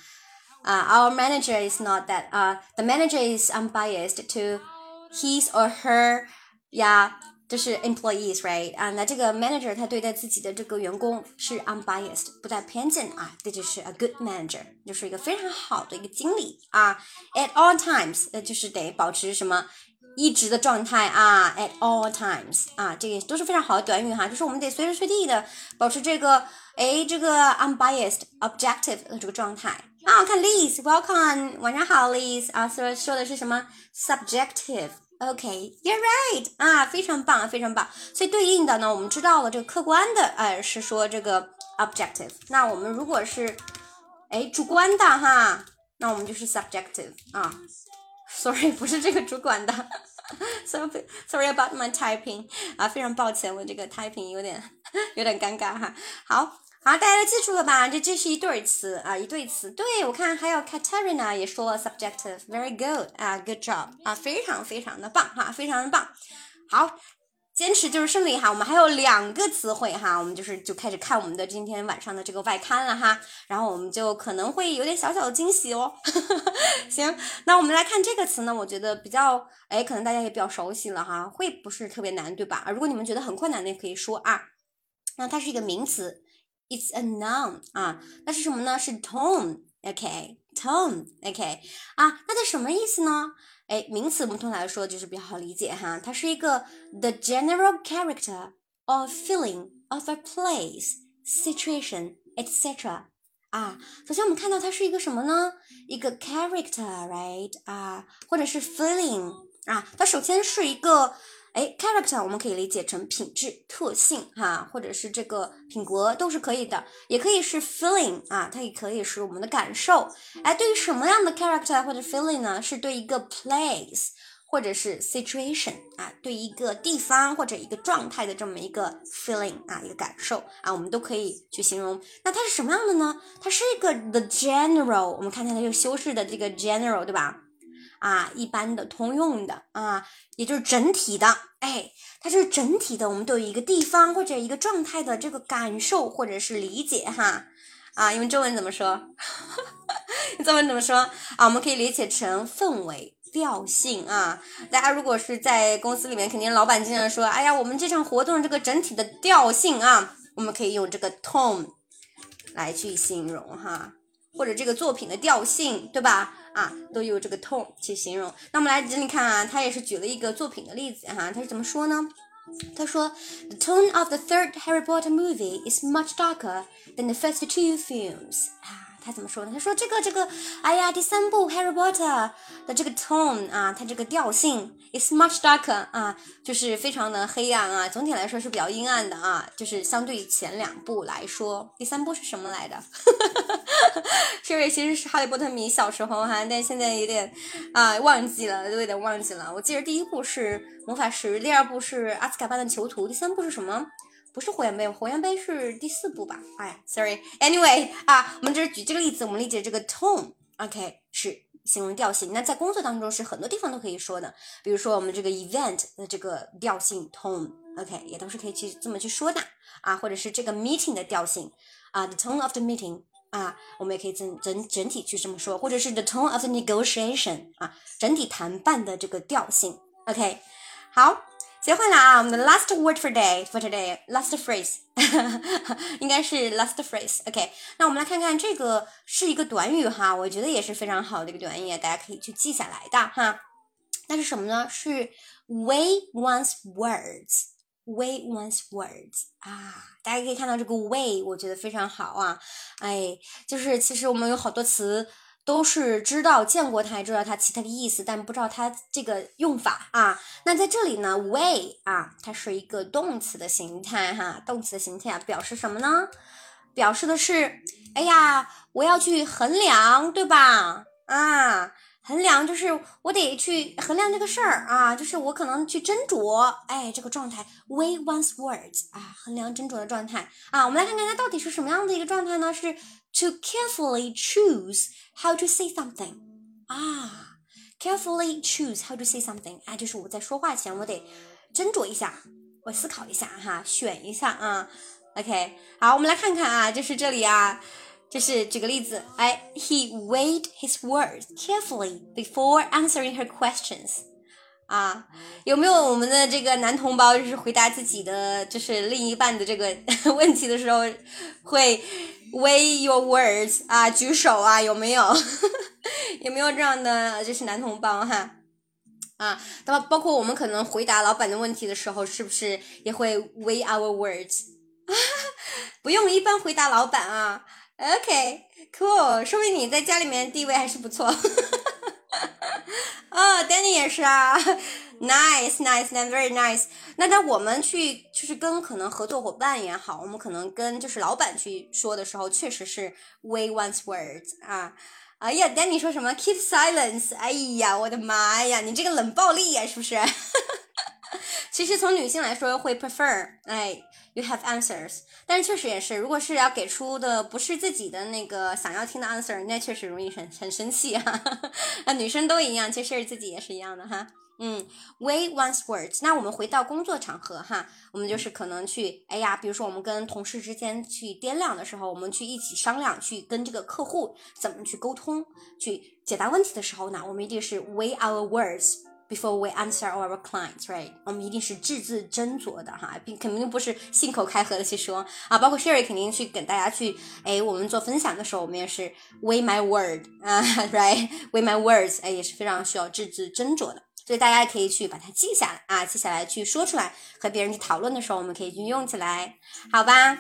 啊，our manager is not that 啊，the manager is unbiased to his or her 呀，就是 employees，right 啊，那这个 manager 他对待自己的这个员工是 unbiased，不带偏见啊，这就是 a good manager，就是一个非常好的一个经理啊。At all times，那就是得保持什么 一直的状态啊。At all times，啊，这个都是非常好的短语哈，就是我们得随时随地的保持这个哎这个 unbiased objective 的这个状态啊。看 Liz，welcome，晚上好，Liz 啊，说说的是什么 subjective。OK，you're right 啊，非常棒，非常棒。所以对应的呢，我们知道了这个客观的，哎，是说这个 objective。那我们如果是哎主观的哈，那我们就是 subjective 啊。Sorry，不是这个主管的。Sorry，Sorry about my typing 啊，非常抱歉，我这个 typing 有点有点尴尬哈。好。好，大家都记住了吧？这这是一对词啊，一对词。对我看还有 Katerina 也说了 subjective，very good 啊，good job 啊，非常非常的棒哈，非常的棒。好，坚持就是胜利哈。我们还有两个词汇哈，我们就是就开始看我们的今天晚上的这个外刊了哈。然后我们就可能会有点小小的惊喜哦。行，那我们来看这个词呢，我觉得比较哎，可能大家也比较熟悉了哈，会不是特别难对吧？如果你们觉得很困难的，也可以说啊。那它是一个名词。It's a noun 啊，那是什么呢？是 tone，OK，tone，OK 啊，那它什么意思呢？哎，名词我们通常来说就是比较好理解哈，它是一个 the general character or feeling of a place, situation, etc. 啊，首先我们看到它是一个什么呢？一个 character，right 啊，或者是 feeling 啊，它首先是一个。哎，character 我们可以理解成品质、特性哈，或者是这个品格都是可以的，也可以是 feeling 啊，它也可以是我们的感受。哎，对于什么样的 character 或者 feeling 呢？是对一个 place 或者是 situation 啊，对一个地方或者一个状态的这么一个 feeling 啊，一个感受啊，我们都可以去形容。那它是什么样的呢？它是一个 the general，我们看它这个修饰的这个 general，对吧？啊，一般的、通用的啊，也就是整体的，哎，它是整体的。我们对一个地方或者一个状态的这个感受或者是理解哈，啊，因为中文怎么说？中文怎么说啊？我们可以理解成氛围、调性啊。大家如果是在公司里面，肯定老板经常说，哎呀，我们这场活动这个整体的调性啊，我们可以用这个 tone 来去形容哈，或者这个作品的调性，对吧？啊，都有这个 tone 去形容。那我们来这里看啊，他也是举了一个作品的例子哈。他是怎么说呢？他说，The tone of the third Harry Potter movie is much darker than the first two films。他怎么说呢？他说这个这个，哎呀，第三部《Harry Potter》的这个 tone 啊，它这个调性 is much darker 啊，就是非常的黑暗啊。总体来说是比较阴暗的啊，就是相对于前两部来说，第三部是什么来的？是因为其实是哈利波特迷，小时候哈，但现在有点啊忘记了，都有点忘记了。我记得第一部是魔法石，第二部是阿兹卡班的囚徒，第三部是什么？不是火焰杯，火焰杯是第四部吧？哎，sorry，anyway 啊，我们这是举这个例子，我们理解这个 tone，OK 是形容调性。那在工作当中是很多地方都可以说的，比如说我们这个 event 的这个调性 tone，OK 也都是可以去这么去说的啊，或者是这个 meeting 的调性啊，the tone of the meeting 啊，我们也可以整整整体去这么说，或者是 the tone of the negotiation 啊，整体谈判的这个调性。OK，好，学会了啊，我们的 last word for day for today，last phrase 应该是 last phrase。OK，那我们来看看这个是一个短语哈，我觉得也是非常好的一个短语，大家可以去记下来的哈。那是什么呢？是 weigh one's words。weigh one's words 啊，大家可以看到这个 weigh，我觉得非常好啊。哎，就是其实我们有好多词都是知道见过它，也知道它其他的意思，但不知道它这个用法啊。那在这里呢，weigh 啊，它是一个动词的形态哈，动词的形态啊，表示什么呢？表示的是，哎呀，我要去衡量，对吧？啊。衡量就是我得去衡量这个事儿啊，就是我可能去斟酌，哎，这个状态 weigh one's words 啊，衡量斟酌的状态啊。我们来看看它到底是什么样的一个状态呢？是 to carefully choose how to say something 啊，carefully choose how to say something，哎，就是我在说话前我得斟酌一下，我思考一下哈，选一下啊。OK，好，我们来看看啊，就是这里啊。就是举个例子，哎，He weighed his words carefully before answering her questions。 啊，有没有我们的这个男同胞，就是回答自己的就是另一半的这个 问题的时候，会 weigh your words 啊？举手啊？有没有？有没有这样的就是男同胞哈？啊，那么包括我们可能回答老板的问题的时候，是不是也会 weigh our words？不用，一般回答老板啊。OK，cool，说明你在家里面地位还是不错。哦，Danny 也是啊，nice，nice，very nice。那当我们去就是跟可能合作伙伴也好，我们可能跟就是老板去说的时候，确实是 we once words 啊。哎呀，Danny 说什么 keep silence？哎呀，我的妈呀，你这个冷暴力呀，是不是？其实从女性来说会 prefer，哎。You have answers，但是确实也是，如果是要给出的不是自己的那个想要听的 answer，那确实容易很很生气哈。啊，女生都一样，其实自己也是一样的哈。嗯，weigh one's words。那我们回到工作场合哈，我们就是可能去，哎呀，比如说我们跟同事之间去掂量的时候，我们去一起商量，去跟这个客户怎么去沟通，去解答问题的时候呢，我们一定是 we our words。Before we answer our clients, right？我们一定是字字斟酌的哈，并肯定不是信口开河的去说啊。包括 Sherry 肯定去跟大家去，哎，我们做分享的时候，我们也是 weigh my word 啊，right？weigh my words，哎，也是非常需要字字斟酌的。所以大家也可以去把它记下来啊，记下来去说出来，和别人去讨论的时候，我们可以运用起来，好吧？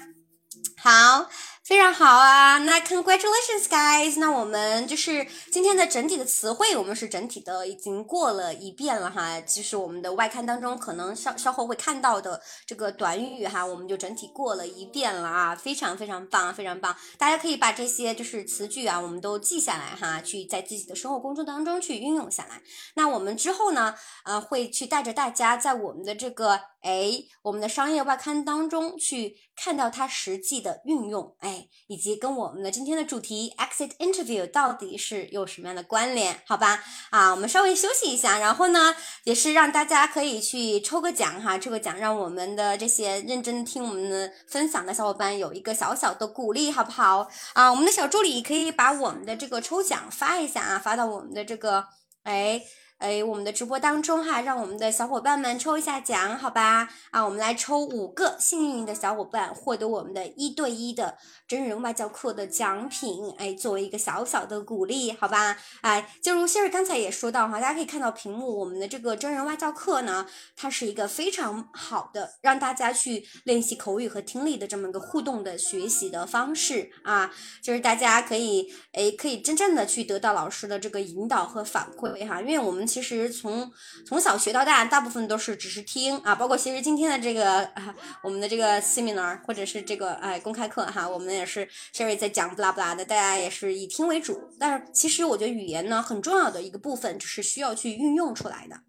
好。非常好啊，那 congratulations guys，那我们就是今天的整体的词汇，我们是整体的已经过了一遍了哈，就是我们的外刊当中可能稍稍后会看到的这个短语哈，我们就整体过了一遍了啊，非常非常棒，非常棒，大家可以把这些就是词句啊，我们都记下来哈，去在自己的生活工作当中去运用下来。那我们之后呢，呃，会去带着大家在我们的这个。哎，我们的商业外刊当中去看到它实际的运用，哎，以及跟我们的今天的主题 exit interview 到底是有什么样的关联？好吧，啊，我们稍微休息一下，然后呢，也是让大家可以去抽个奖哈，抽个奖，让我们的这些认真听我们的分享的小伙伴有一个小小的鼓励，好不好？啊，我们的小助理可以把我们的这个抽奖发一下啊，发到我们的这个，哎。哎，我们的直播当中哈，让我们的小伙伴们抽一下奖，好吧？啊，我们来抽五个幸运的小伙伴，获得我们的一对一的真人外教课的奖品。哎，作为一个小小的鼓励，好吧？哎，就如希儿刚才也说到哈，大家可以看到屏幕，我们的这个真人外教课呢，它是一个非常好的让大家去练习口语和听力的这么一个互动的学习的方式啊，就是大家可以哎，可以真正的去得到老师的这个引导和反馈哈，因为我们。其实从从小学到大，大部分都是只是听啊，包括其实今天的这个啊，我们的这个 seminar 或者是这个哎公开课哈，我们也是 Sherry 在讲不拉不拉的，大家也是以听为主。但是其实我觉得语言呢很重要的一个部分，就是需要去运用出来的。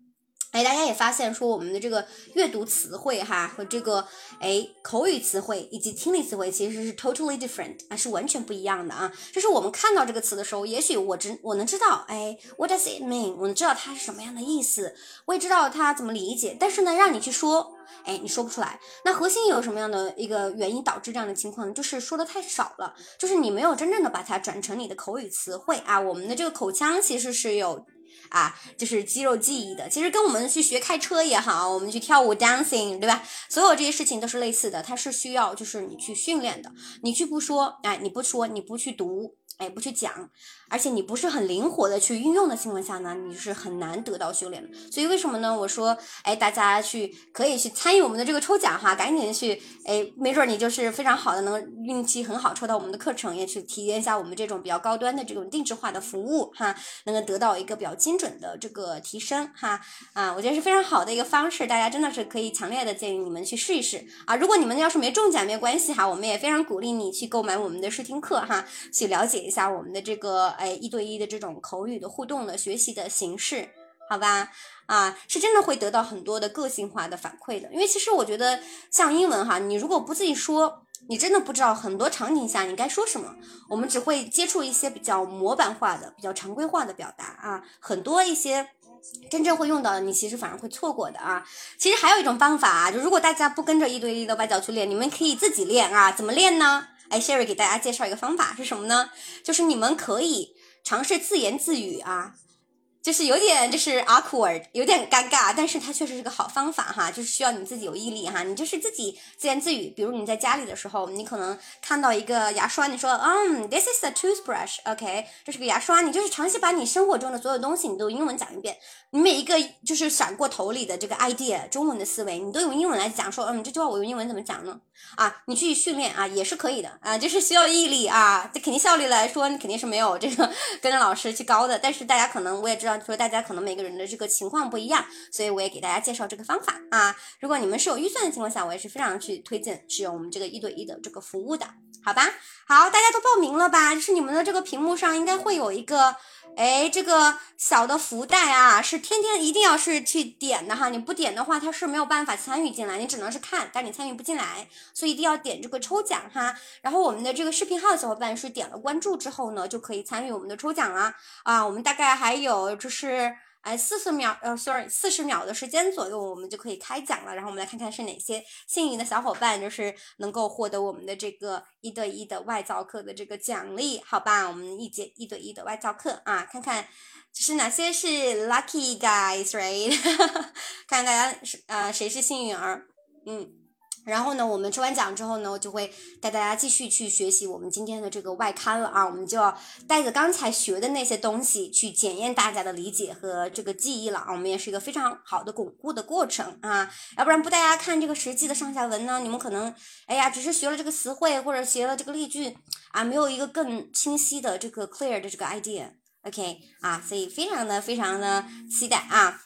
哎，大家也发现说我们的这个阅读词汇哈和这个哎口语词汇以及听力词汇其实是 totally different 啊，是完全不一样的啊。就是我们看到这个词的时候，也许我知我能知道哎 what does it mean，我能知道它是什么样的意思，我也知道它怎么理解，但是呢，让你去说，哎，你说不出来。那核心有什么样的一个原因导致这样的情况呢？就是说的太少了，就是你没有真正的把它转成你的口语词汇啊。我们的这个口腔其实是有。啊，就是肌肉记忆的，其实跟我们去学开车也好，我们去跳舞 dancing，对吧？所有这些事情都是类似的，它是需要就是你去训练的，你去不说，哎，你不说，你不去读。哎，不去讲，而且你不是很灵活的去运用的情况下呢，你是很难得到修炼的。所以为什么呢？我说，哎，大家去可以去参与我们的这个抽奖哈，赶紧去，哎，没准你就是非常好的，能运气很好抽到我们的课程，也去体验一下我们这种比较高端的这种定制化的服务哈，能够得到一个比较精准的这个提升哈啊，我觉得是非常好的一个方式，大家真的是可以强烈的建议你们去试一试啊。如果你们要是没中奖没关系哈，我们也非常鼓励你去购买我们的试听课哈，去了解。一下我们的这个哎一对一的这种口语的互动的学习的形式，好吧？啊，是真的会得到很多的个性化的反馈的。因为其实我觉得像英文哈，你如果不自己说，你真的不知道很多场景下你该说什么。我们只会接触一些比较模板化的、比较常规化的表达啊，很多一些真正会用到的，你其实反而会错过的啊。其实还有一种方法啊，就如果大家不跟着一对一的外教去练，你们可以自己练啊。怎么练呢？哎，Sherry 给大家介绍一个方法是什么呢？就是你们可以尝试自言自语啊。就是有点就是 awkward，有点尴尬，但是它确实是个好方法哈，就是需要你自己有毅力哈，你就是自己自言自语，比如你在家里的时候，你可能看到一个牙刷，你说，嗯，this is a toothbrush，OK，这是个牙刷，你就是长期把你生活中的所有东西你都英文讲一遍，你每一个就是闪过头里的这个 idea，中文的思维，你都用英文来讲，说，嗯，这句话我用英文怎么讲呢？啊，你去训练啊，也是可以的啊，就是需要毅力啊，这肯定效率来说，你肯定是没有这个跟着老师去高的，但是大家可能我也知道。说大家可能每个人的这个情况不一样，所以我也给大家介绍这个方法啊。如果你们是有预算的情况下，我也是非常去推荐使用我们这个一对一的这个服务的，好吧？好，大家都报名了吧？就是你们的这个屏幕上应该会有一个，哎，这个小的福袋啊，是天天一定要是去点的哈。你不点的话，它是没有办法参与进来，你只能是看，但你参与不进来，所以一定要点这个抽奖哈。然后我们的这个视频号小伙伴是点了关注之后呢，就可以参与我们的抽奖了啊。我们大概还有就是。哎，四十秒，呃，sorry，四十秒的时间左右，我们就可以开奖了。然后我们来看看是哪些幸运的小伙伴，就是能够获得我们的这个一对一的外教课的这个奖励，好吧？我们一节一对一的外教课啊，看看是哪些是 lucky guys，right？看看大家是呃谁是幸运儿，嗯。然后呢，我们抽完奖之后呢，我就会带大家继续去学习我们今天的这个外刊了啊。我们就要带着刚才学的那些东西去检验大家的理解和这个记忆了啊。我们也是一个非常好的巩固的过程啊。要不然不带大家看这个实际的上下文呢，你们可能哎呀，只是学了这个词汇或者学了这个例句啊，没有一个更清晰的这个 clear 的这个 idea。OK 啊，所以非常的非常的期待啊。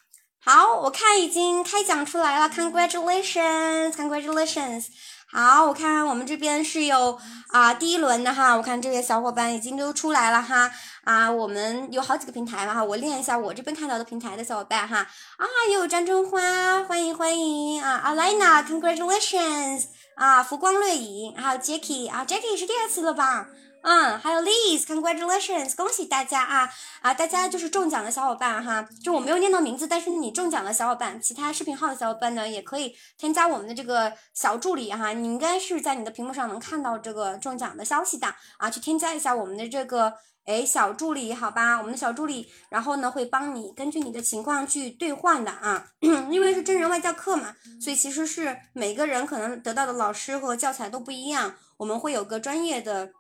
好，我看已经开奖出来了，Congratulations，Congratulations。好，我看我们这边是有啊第一轮的哈，我看这些小伙伴已经都出来了哈啊，我们有好几个平台了哈，我练一下我这边看到的平台的小伙伴哈啊，有张春花，欢迎欢迎啊，Alina，Congratulations，啊，浮光掠影，还有 Jackie 啊，Jackie 是第二次了吧？嗯，还有 Liz，Congratulations，恭喜大家啊啊！大家就是中奖的小伙伴哈，就我没有念到名字，但是你中奖的小伙伴，其他视频号的小伙伴呢，也可以添加我们的这个小助理哈。你应该是在你的屏幕上能看到这个中奖的消息的啊，去添加一下我们的这个哎小助理，好吧？我们的小助理，然后呢会帮你根据你的情况去兑换的啊，因为是真人外教课嘛，所以其实是每个人可能得到的老师和教材都不一样，我们会有个专业的。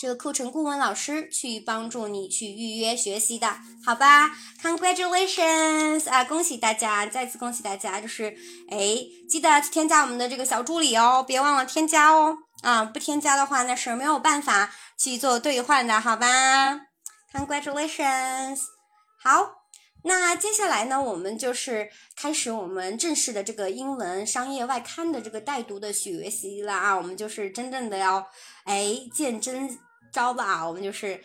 这个课程顾问老师去帮助你去预约学习的，好吧？Congratulations 啊，恭喜大家，再次恭喜大家，就是哎，记得去添加我们的这个小助理哦，别忘了添加哦。啊，不添加的话那是没有办法去做兑换的，好吧？Congratulations，好，那接下来呢，我们就是开始我们正式的这个英文商业外刊的这个带读的学习了啊，我们就是真正的要哎见真。招吧，我们就是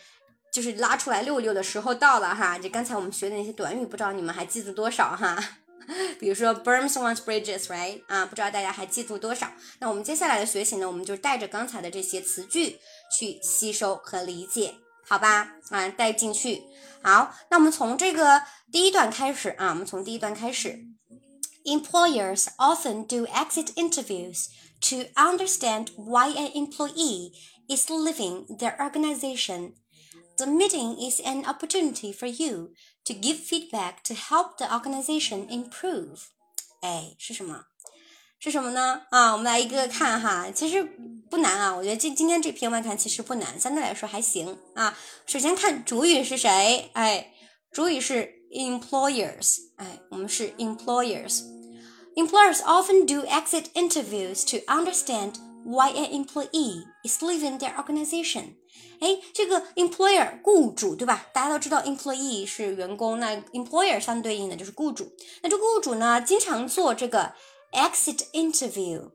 就是拉出来溜溜的时候到了哈。就刚才我们学的那些短语，不知道你们还记得多少哈？比如说 burn someone's bridges，right？啊，不知道大家还记住多少？那我们接下来的学习呢，我们就带着刚才的这些词句去吸收和理解，好吧？啊，带进去。好，那我们从这个第一段开始啊，我们从第一段开始。Employers often do exit interviews to understand why an employee is leaving their organization. The meeting is an opportunity for you to give feedback to help the organization improve。哎，是什么？是什么呢？啊，我们来一个个看哈。其实不难啊，我觉得今今天这篇外谈其实不难，相对来说还行啊。首先看主语是谁？哎，主语是 employers。哎，我们是 employers。Employers often do exit interviews to understand why an employee is leaving their organization。哎，这个 employer 雇主对吧？大家都知道 employee 是员工，那 employer 相对应的就是雇主。那这雇主呢，经常做这个 exit interview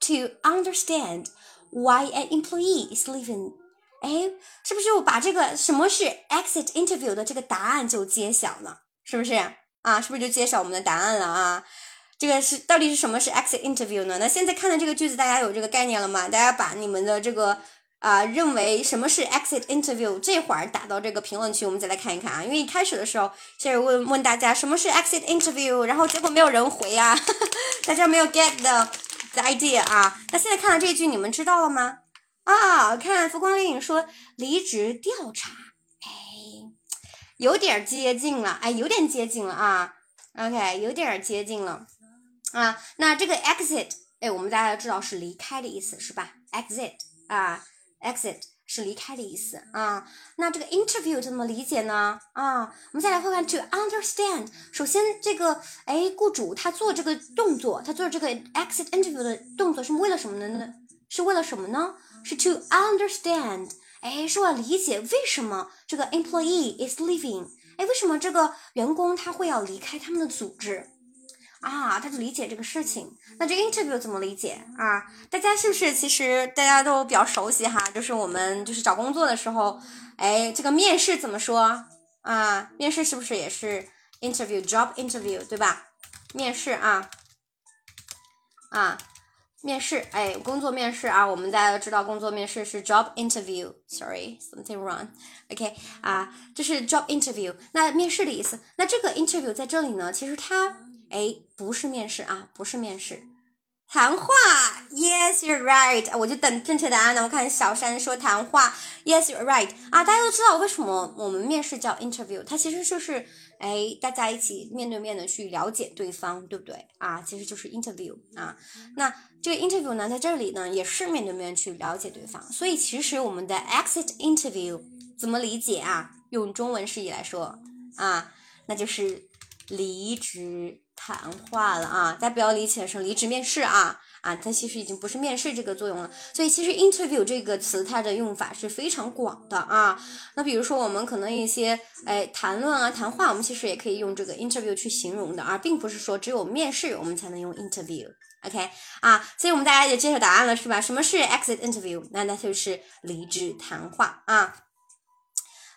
to understand why an employee is leaving。哎，是不是就把这个什么是 exit interview 的这个答案就揭晓了？是不是啊？是不是就揭晓我们的答案了啊？这个是到底是什么是 exit interview 呢？那现在看的这个句子，大家有这个概念了吗？大家把你们的这个啊认为什么是 exit interview 这会儿打到这个评论区，我们再来看一看啊。因为一开始的时候，就是问问大家什么是 exit interview，然后结果没有人回啊，大家没有 get the the idea 啊。那现在看到这句，你们知道了吗？啊，看浮光掠影说离职调查，哎，有点接近了，哎，有点接近了啊。OK，有点接近了。啊，那这个 exit，哎，我们大家知道是离开的意思，是吧？exit 啊，exit 是离开的意思啊。那这个 interview 怎么理解呢？啊，我们再来看看 to understand。首先，这个哎，雇主他做这个动作，他做这个 exit interview 的动作是为了什么呢？是为了什么呢？是 to understand，哎，是为理解为什么这个 employee is leaving，哎，为什么这个员工他会要离开他们的组织？啊，他就理解这个事情。那这 interview 怎么理解啊？大家是不是其实大家都比较熟悉哈？就是我们就是找工作的时候，哎，这个面试怎么说啊？面试是不是也是 interview，job interview 对吧？面试啊啊，面试哎，工作面试啊，我们大家都知道工作面试是 job interview。Sorry，something wrong。OK 啊，这是 job interview。那面试的意思，那这个 interview 在这里呢，其实它。哎，不是面试啊，不是面试，谈话。Yes, you're right。我就等正确答案呢。我看小山说谈话。Yes, you're right。啊，大家都知道为什么我们面试叫 interview，它其实就是哎，大家一起面对面的去了解对方，对不对啊？其实就是 interview 啊。那这个 interview 呢，在这里呢，也是面对面去了解对方。所以其实我们的 exit interview 怎么理解啊？用中文释义来说啊，那就是离职。谈话了啊，大家不要理解成离职面试啊啊，它其实已经不是面试这个作用了。所以其实 interview 这个词它的用法是非常广的啊。那比如说我们可能一些哎谈论啊谈话，我们其实也可以用这个 interview 去形容的啊，并不是说只有面试我们才能用 interview。OK 啊，所以我们大家也揭晓答案了是吧？什么是 exit interview？那那就是离职谈话啊。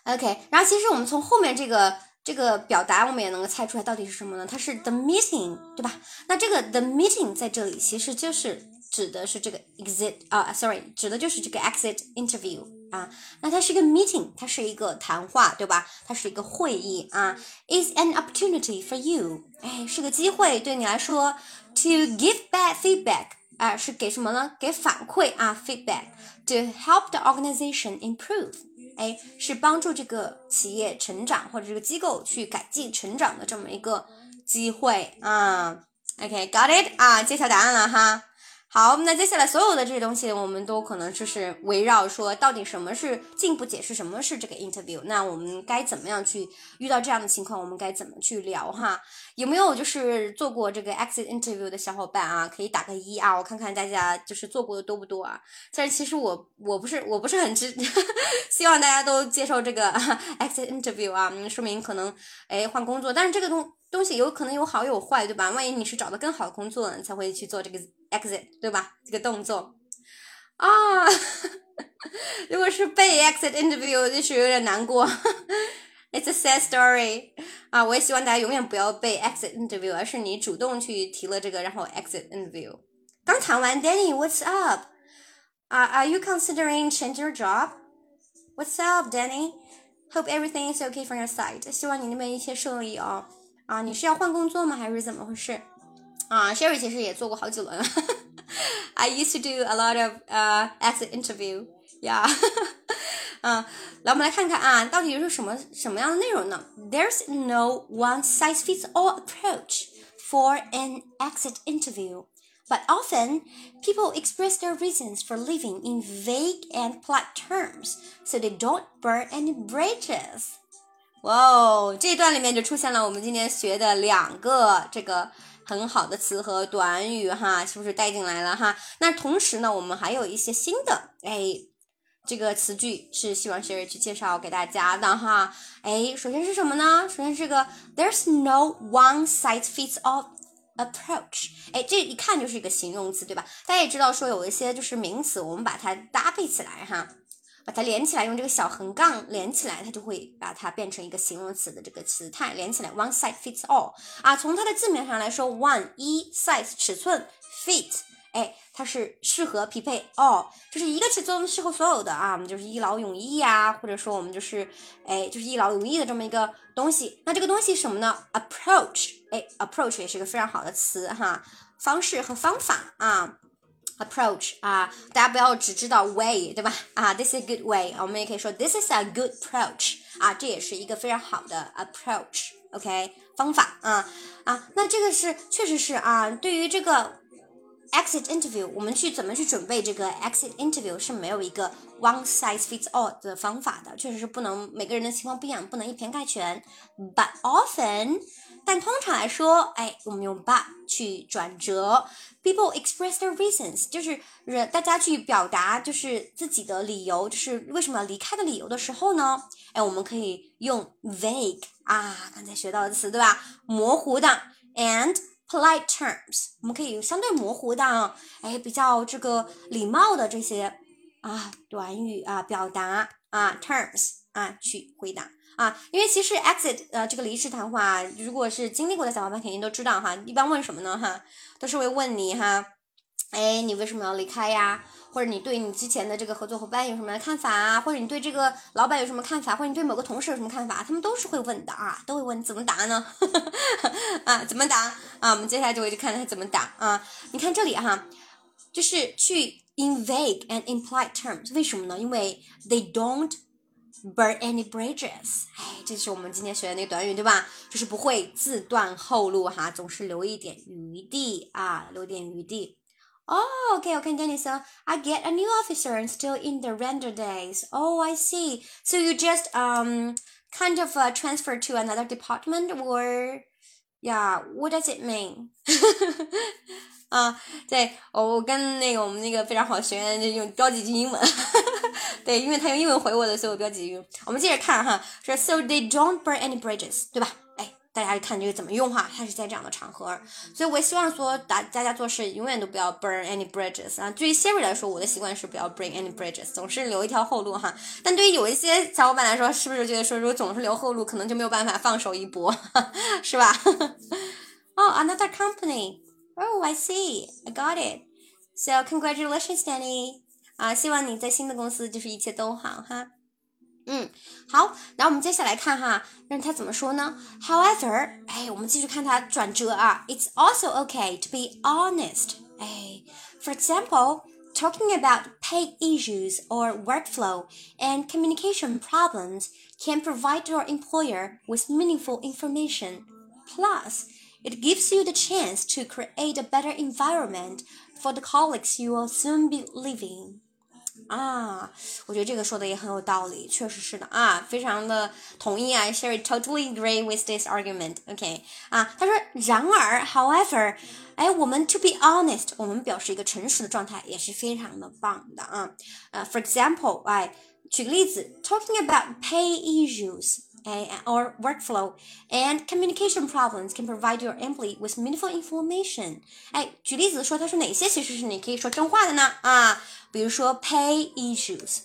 OK，然后其实我们从后面这个。这个表达我们也能够猜出来到底是什么呢？它是 the meeting，对吧？那这个 the meeting 在这里其实就是指的是这个 exit 啊，sorry，指的就是这个 exit interview 啊。那它是一个 meeting，它是一个谈话，对吧？它是一个会议啊。Is an opportunity for you，哎，是个机会对你来说。To give back feedback，啊，是给什么呢？给反馈啊，feedback to help the organization improve。哎，是帮助这个企业成长或者这个机构去改进成长的这么一个机会啊。OK，got it 啊，揭晓答案了哈。好，那接下来所有的这些东西，我们都可能就是围绕说，到底什么是进一步解释什么是这个 interview？那我们该怎么样去遇到这样的情况？我们该怎么去聊哈？有没有就是做过这个 exit interview 的小伙伴啊？可以打个一啊，我看看大家就是做过的多不多啊？但是其实我我不是我不是很知，希望大家都接受这个 exit interview 啊，说明可能哎换工作，但是这个东。东西有可能有好有坏，对吧？万一你是找到更好的工作，你才会去做这个 exit，对吧？这个动作啊，如果是被 exit interview，就是有点难过。It's a sad story 啊，我也希望大家永远不要被 exit interview，而是你主动去提了这个，然后 exit interview。刚谈完，Danny，what's up？啊，Are you considering change your job？What's up, Danny? Hope everything is okay from your side. 希望你那边一切顺利哦。啊，你是要换工作吗？还是怎么回事？啊，Sherry 其实也做过好几轮。I used to do a lot of uh exit interview. Yeah. 嗯，来我们来看看啊，到底是什么什么样的内容呢？There's no one size fits all approach for an exit interview. But often, people express their reasons for leaving in vague and polite terms, so they don't burn any bridges. 哇哦，这段里面就出现了我们今天学的两个这个很好的词和短语哈，是不是带进来了哈？那同时呢，我们还有一些新的哎，这个词句是希望 Sherry 去介绍给大家的哈。哎，首先是什么呢？首先是个 There's no one size fits all。approach，哎，这一看就是一个形容词，对吧？大家也知道说有一些就是名词，我们把它搭配起来哈，把它连起来，用这个小横杠连起来，它就会把它变成一个形容词的这个词态连起来。One size fits all 啊，从它的字面上来说，one 一 size 尺寸 fit。哎，它是适合匹配 all，，就是一个尺寸适合所有的啊，我们就是一劳永逸呀，或者说我们就是哎，就是一劳永逸的这么一个东西。那这个东西什么呢？approach，哎，approach 也是一个非常好的词哈，方式和方法啊，approach 啊，大家不要只知道 way 对吧？啊，this is a good way，我们也可以说 this is a good approach 啊，这也是一个非常好的 approach，OK，方法啊啊，那这个是确实是啊，对于这个。exit interview，我们去怎么去准备这个 exit interview 是没有一个 one size fits all 的方法的，确实是不能每个人的情况不一样，不能一偏概全。But often，但通常来说，哎，我们用 but 去转折。People express their reasons，就是人大家去表达就是自己的理由，就是为什么要离开的理由的时候呢？哎，我们可以用 vague 啊，刚才学到的词对吧？模糊的 and。polite terms，我们可以相对模糊的，哎，比较这个礼貌的这些啊短语啊表达啊 terms 啊去回答啊，因为其实 exit 呃这个离职谈话，如果是经历过的小伙伴肯定都知道哈，一般问什么呢哈，都是会问你哈，哎，你为什么要离开呀？或者你对你之前的这个合作伙伴有什么看法啊？或者你对这个老板有什么看法？或者你对某个同事有什么看法？他们都是会问的啊，都会问怎么答呢？啊，怎么答啊？我们接下来就会去看他怎么答啊。你看这里哈，就是去 in vague and implied terms，为什么呢？因为 they don't burn any bridges。哎，这是我们今天学的那个短语对吧？就是不会自断后路哈，总是留一点余地啊，留点余地。Oh, okay, okay, Danny. So I get a new officer and still in the render days. Oh, I see. So you just um kind of uh, transfer to another department, or yeah, what does it mean? 啊，对，我跟那个我们那个非常好的学员就用标记句英文，对，因为他用英文回我的，所以我标记句。我们接着看哈，说 So they don't burn any bridges，对吧？哎大家看这个怎么用哈，它是在这样的场合，所以我希望说大大家做事永远都不要 burn any bridges 啊。对于 Siri 来说，我的习惯是不要 burn any bridges，总是留一条后路哈。但对于有一些小伙伴来说，是不是觉得说如果总是留后路，可能就没有办法放手一搏，是吧？哦，another company. Oh, I see. I got it. So congratulations, Danny. 啊，希望你在新的公司就是一切都好哈。嗯，好，然后我们接下来看哈，让他怎么说呢？However，哎，我们继续看他转折啊。It's also okay to be honest。哎，for example。Talking about pay issues or workflow and communication problems can provide your employer with meaningful information. Plus, it gives you the chance to create a better environment for the colleagues you will soon be leaving. 啊，我觉得这个说的也很有道理，确实是的啊，非常的同意啊，Sherry totally agree with this argument。OK，啊，他说，然而，however，哎，我们 to be honest，我们表示一个诚实的状态也是非常的棒的啊。呃，for example，哎， 举个例子，talking about pay issues。or workflow and communication problems can provide your employee with meaningful information。哎，举例子说，他说哪些其实是你可以说真话的呢？啊，比如说 pay issues，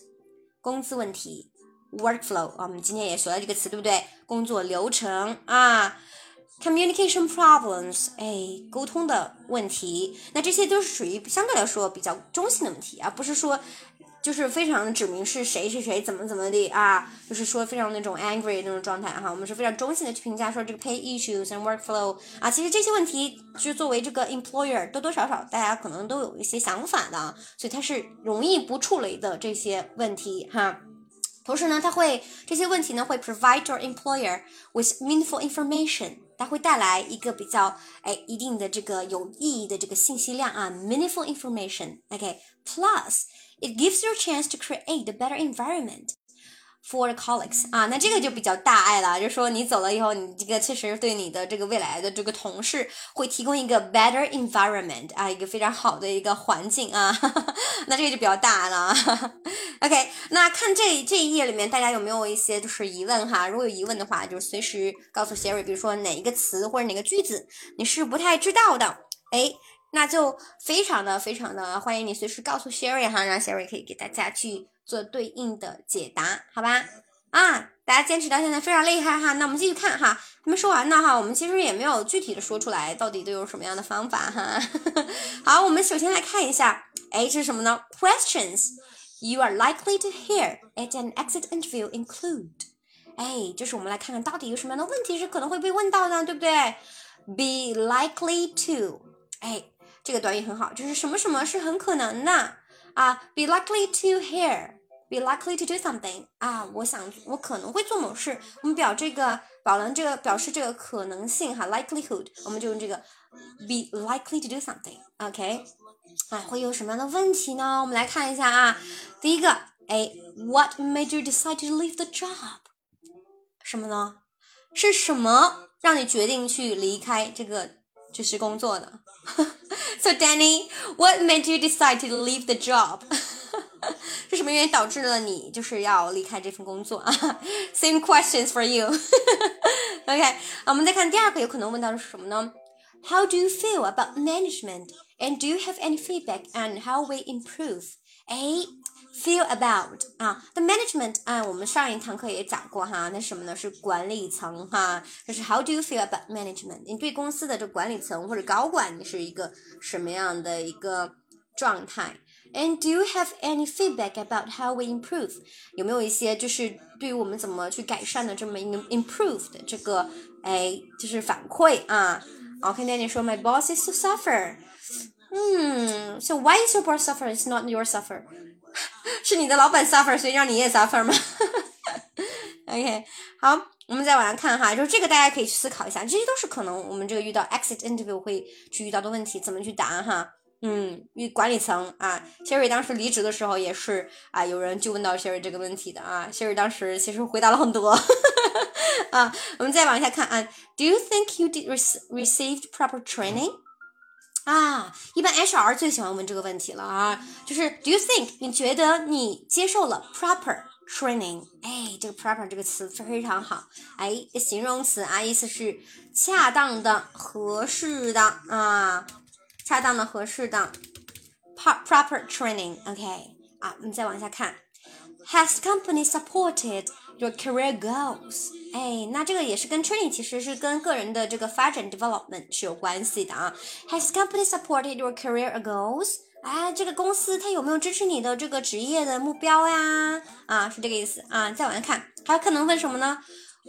工资问题 workflow，我们今天也学了这个词，对不对？工作流程啊，communication problems，哎，沟通的问题，那这些都是属于相对来说比较中性的问题，而不是说。就是非常指明是谁是谁怎么怎么的啊，就是说非常那种 angry 那种状态哈，我们是非常中性的去评价说这个 pay issues and workflow 啊，其实这些问题就作为这个 employer 多多少少大家可能都有一些想法的，所以它是容易不触雷的这些问题哈。同时呢，它会这些问题呢会 provide your employer with meaningful information，它会带来一个比较哎一定的这个有意义的这个信息量啊，meaningful information，OK，plus。It gives you a chance to create a better environment for the colleagues 啊，那这个就比较大爱了，就说你走了以后，你这个确实对你的这个未来的这个同事会提供一个 better environment 啊，一个非常好的一个环境啊，那这个就比较大了。OK，那看这这一页里面，大家有没有一些就是疑问哈？如果有疑问的话，就随时告诉 Siri，比如说哪一个词或者哪个句子你是不太知道的，哎。那就非常的非常的欢迎你随时告诉 Sherry 哈，让 Sherry 可以给大家去做对应的解答，好吧？啊，大家坚持到现在非常厉害哈。那我们继续看哈，还没说完呢哈，我们其实也没有具体的说出来到底都有什么样的方法哈。好，我们首先来看一下，哎，这是什么呢？Questions you are likely to hear at an exit interview include，哎，就是我们来看看到底有什么样的问题是可能会被问到呢，对不对？Be likely to，哎。这个短语很好，就是什么什么是很可能的啊，be likely to hear，be likely to do something 啊，我想我可能会做某事，我们表这个表能这个表示这个可能性哈，likelihood，我们就用这个 be likely to do something，OK，啊，会有什么样的问题呢？我们来看一下啊，第一个，哎，What made you decide to leave the job？什么呢？是什么让你决定去离开这个就是工作的？So Danny, what made you decide to leave the job? 是什么原因导致了你就是要离开这份工作啊？Same questions for you. OK，啊，我们再看第二个有可能问到的是什么呢？How do you feel about management? And do you have any feedback on how we improve? 哎。 Feel about 啊，the management 啊，我们上一堂课也讲过哈，那什么呢？是管理层哈，就是 How do you feel about management？你对公司的这管理层或者高管，你是一个什么样的一个状态？And do you have any feedback about how we improve？有没有一些就是对于我们怎么去改善的这么一个 improve 的这个哎，就是反馈啊？OK，那你说 My boss is to suffer。嗯，So why is your boss suffer? It's not your suffer. 是你的老板 suffer，所以让你也 suffer 吗？OK，好，我们再往下看哈，就是这个大家可以去思考一下，这些都是可能我们这个遇到 exit interview 会去遇到的问题，怎么去答哈？嗯，与管理层啊，Sherry 当时离职的时候也是啊，有人就问到 Sherry 这个问题的啊，Sherry 当时其实回答了很多 啊，我们再往下看啊，Do you think you did received proper training？啊，一般 HR 最喜欢问这个问题了啊，就是 Do you think 你觉得你接受了 proper training？哎，这个 proper 这个词非常好，哎，形容词啊，意思是恰当的、合适的啊，恰当的、合适的 proper training，OK，啊，我们再往下看，Has company supported？Your career goals，哎，那这个也是跟 training 其实是跟个人的这个发展 development 是有关系的啊。Has company supported your career goals？哎，这个公司它有没有支持你的这个职业的目标呀？啊，是这个意思啊。再往下看，还有可能问什么呢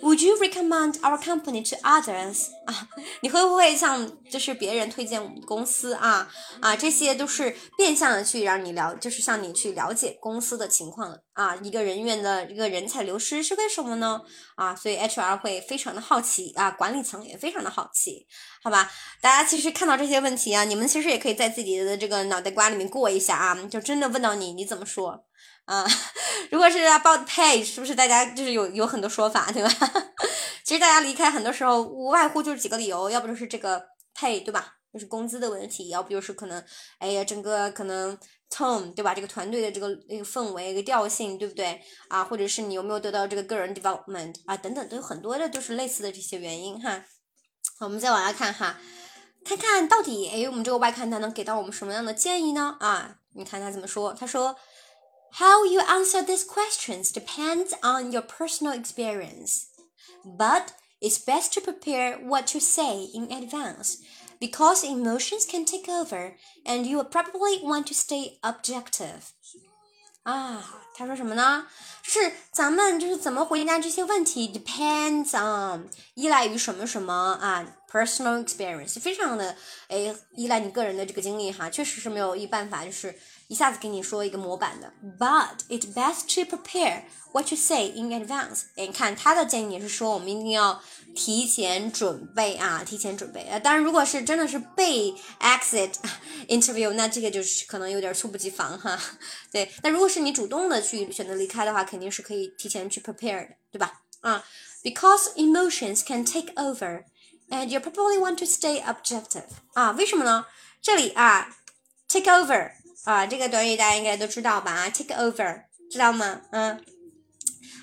？Would you recommend our company to others？啊，你会不会向就是别人推荐我们公司啊？啊，这些都是变相的去让你了，就是向你去了解公司的情况啊。一个人员的一个人才流失是为什么呢？啊，所以 HR 会非常的好奇啊，管理层也非常的好奇，好吧？大家其实看到这些问题啊，你们其实也可以在自己的这个脑袋瓜里面过一下啊，就真的问到你，你怎么说？啊，如果是 about pay，是不是大家就是有有很多说法，对吧？其实大家离开很多时候无外乎就是几个理由，要不就是这个 pay，对吧？就是工资的问题，要不就是可能，哎呀，整个可能 tone，对吧？这个团队的这个那个氛围、一个调性，对不对？啊，或者是你有没有得到这个个人 development 啊，等等，都有很多的就是类似的这些原因哈。好我们再往下看哈，看看到底哎，我们这个外刊他能给到我们什么样的建议呢？啊，你看他怎么说？他说。How you answer these questions depends on your personal experience, but it's best to prepare what you say in advance because emotions can take over and you will probably want to stay objective. 啊，他说什么呢？是咱们就是怎么回答这些问题，depends on 依赖于什么什么啊，personal experience 非常的诶依赖你个人的这个经历哈，确实是没有一办法就是 一下子给你说一个模板的。But it's best to prepare what you say in advance。哎，你看他的建议是说我们一定要提前准备啊，提前准备。呃，当然如果是真的是被 exit interview，那这个就是可能有点猝不及防哈。对，那如果是你主动的去选择离开的话，肯定是可以提前去 prepare 的，对吧？啊，because emotions can take over。And you probably want to stay objective 啊？为什么呢？这里啊，take over 啊，这个短语大家应该都知道吧？啊，take over 知道吗？嗯，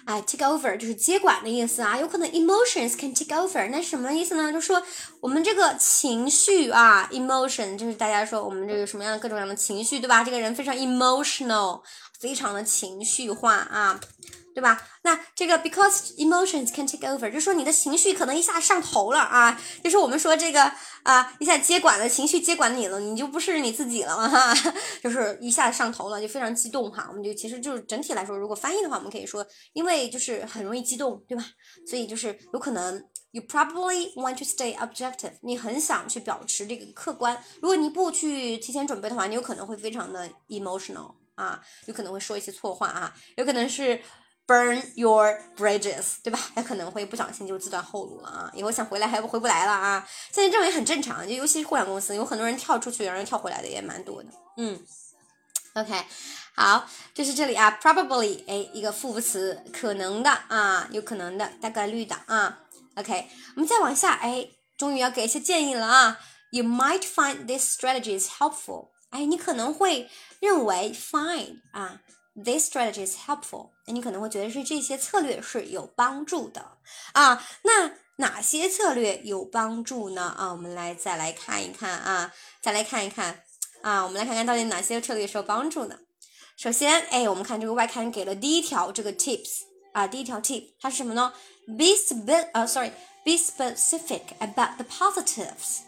啊，take over 就是接管的意思啊。有可能 emotions can take over，那什么意思呢？就说我们这个情绪啊，emotion 就是大家说我们这个什么样的各种各样的情绪，对吧？这个人非常 emotional，非常的情绪化啊。对吧？那这个 because emotions can take over，就说你的情绪可能一下上头了啊，就是我们说这个啊，一下接管了情绪接管你了，你就不是你自己了嘛哈，就是一下上头了，就非常激动哈。我们就其实就是整体来说，如果翻译的话，我们可以说，因为就是很容易激动，对吧？所以就是有可能 you probably want to stay objective，你很想去保持这个客观。如果你不去提前准备的话，你有可能会非常的 emotional 啊，有可能会说一些错话啊，有可能是。Burn your bridges，对吧？他可能会不小心就自断后路了啊！以后想回来还回不来了啊！现在这种也很正常，就尤其是互联网公司，有很多人跳出去，然后跳回来的也蛮多的。嗯，OK，好，就是这里啊，probably，哎，一个副词，可能的啊，有可能的，大概率的啊。OK，我们再往下，哎，终于要给一些建议了啊。You might find these strategies helpful，哎，你可能会认为 find 啊。This strategy is helpful。那你可能会觉得是这些策略是有帮助的啊。那哪些策略有帮助呢？啊，我们来再来看一看啊，再来看一看啊，我们来看看到底哪些策略是有帮助的。首先，哎，我们看这个外刊给了第一条这个 tips 啊，第一条 tip 它是什么呢？Be spe 啊，sorry，be specific about the positives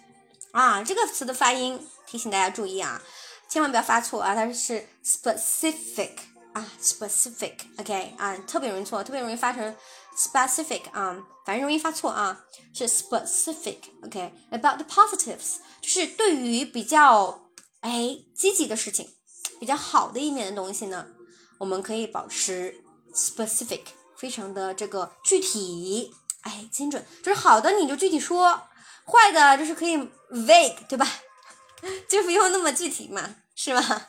啊，这个词的发音提醒大家注意啊，千万不要发错啊，它是 specific。啊，specific，OK 啊，特别容易错，特别容易发成 specific 啊，反正容易发错啊，是 specific，OK，about the positives，就是对于比较哎积极的事情，比较好的一面的东西呢，我们可以保持 specific，非常的这个具体，哎精准，就是好的你就具体说，坏的就是可以 vague，对吧？就不用那么具体嘛。是吧？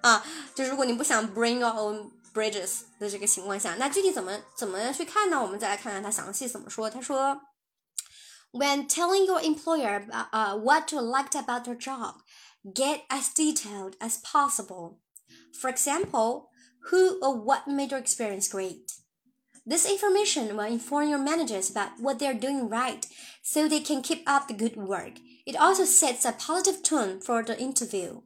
啊，就如果你不想 bring your own bridges 的这个情况下，那具体怎么怎么去看呢？我们再来看看他详细怎么说。他说，When telling your employer about uh what you liked about your job, get as detailed as possible. For example, who or what made your experience great. This information will inform your managers about what they're doing right so they can keep up the good work. It also sets a positive tone for the interview.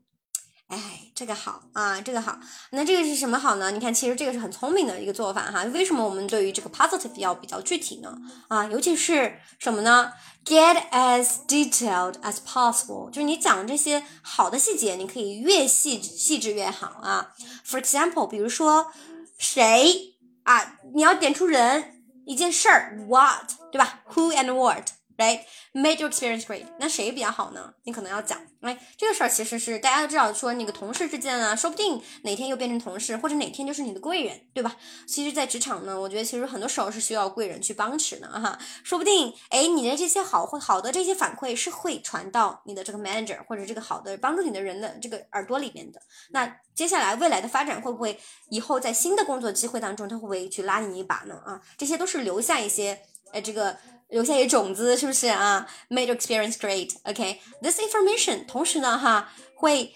哎，这个好啊，这个好。那这个是什么好呢？你看，其实这个是很聪明的一个做法哈。为什么我们对于这个 positive 要比较具体呢？啊，尤其是什么呢？Get as detailed as possible，就是你讲这些好的细节，你可以越细细致越好啊。For example，比如说谁啊，你要点出人、一件事儿，what，对吧？Who and what。Right, made your experience great。那谁比较好呢？你可能要讲，哎，这个事儿其实是大家都知道，说那个同事之间啊，说不定哪天又变成同事，或者哪天就是你的贵人，对吧？其实，在职场呢，我觉得其实很多时候是需要贵人去帮持的哈。说不定，哎，你的这些好会好的这些反馈是会传到你的这个 manager 或者这个好的帮助你的人的这个耳朵里面的。那接下来未来的发展会不会以后在新的工作机会当中，他会不会去拉你一把呢？啊，这些都是留下一些，哎，这个。留下一种子，是不是啊？Made your experience great. OK. this information 同时呢，哈，会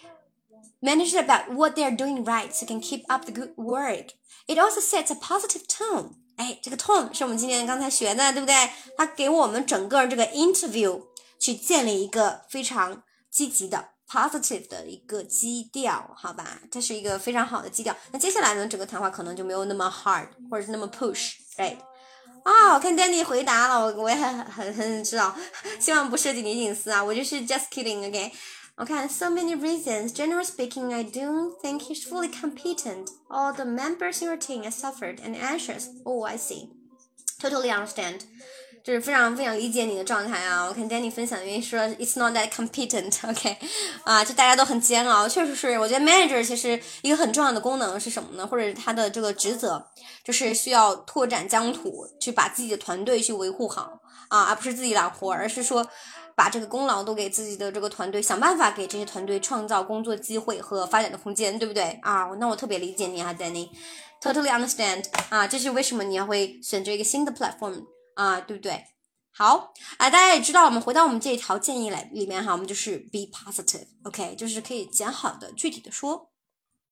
manage about what they are doing right, so can keep up the good work. It also sets a positive tone. 哎，这个 tone 是我们今天刚才学的，对不对？它给我们整个这个 interview 去建立一个非常积极的 positive 的一个基调，好吧？这是一个非常好的基调。那接下来呢，整个谈话可能就没有那么 hard，或者是那么 push，right？啊，我看 Danny 回答了，我我也很很很知道，希望不涉及你隐私啊，我就是 just kidding，OK？我看 so many reasons. Generally speaking, I don't think he's fully competent. All the members in your team are suffered and anxious. Oh, I see. Totally understand. 就是非常非常理解你的状态啊！我看 Danny 分享的原因说 It's not that competent，OK，啊，就大家都很煎熬，确实是。我觉得 manager 其实一个很重要的功能是什么呢？或者他的这个职责就是需要拓展疆土，去把自己的团队去维护好啊，而不是自己揽活，而是说把这个功劳都给自己的这个团队，想办法给这些团队创造工作机会和发展的空间，对不对啊？那我特别理解你啊，Danny，totally understand 啊，这是为什么你要会选择一个新的 platform。啊，对不对？好啊，大家也知道，我们回到我们这一条建议来里面哈，我们就是 be positive，OK，就是可以讲好的、具体的说。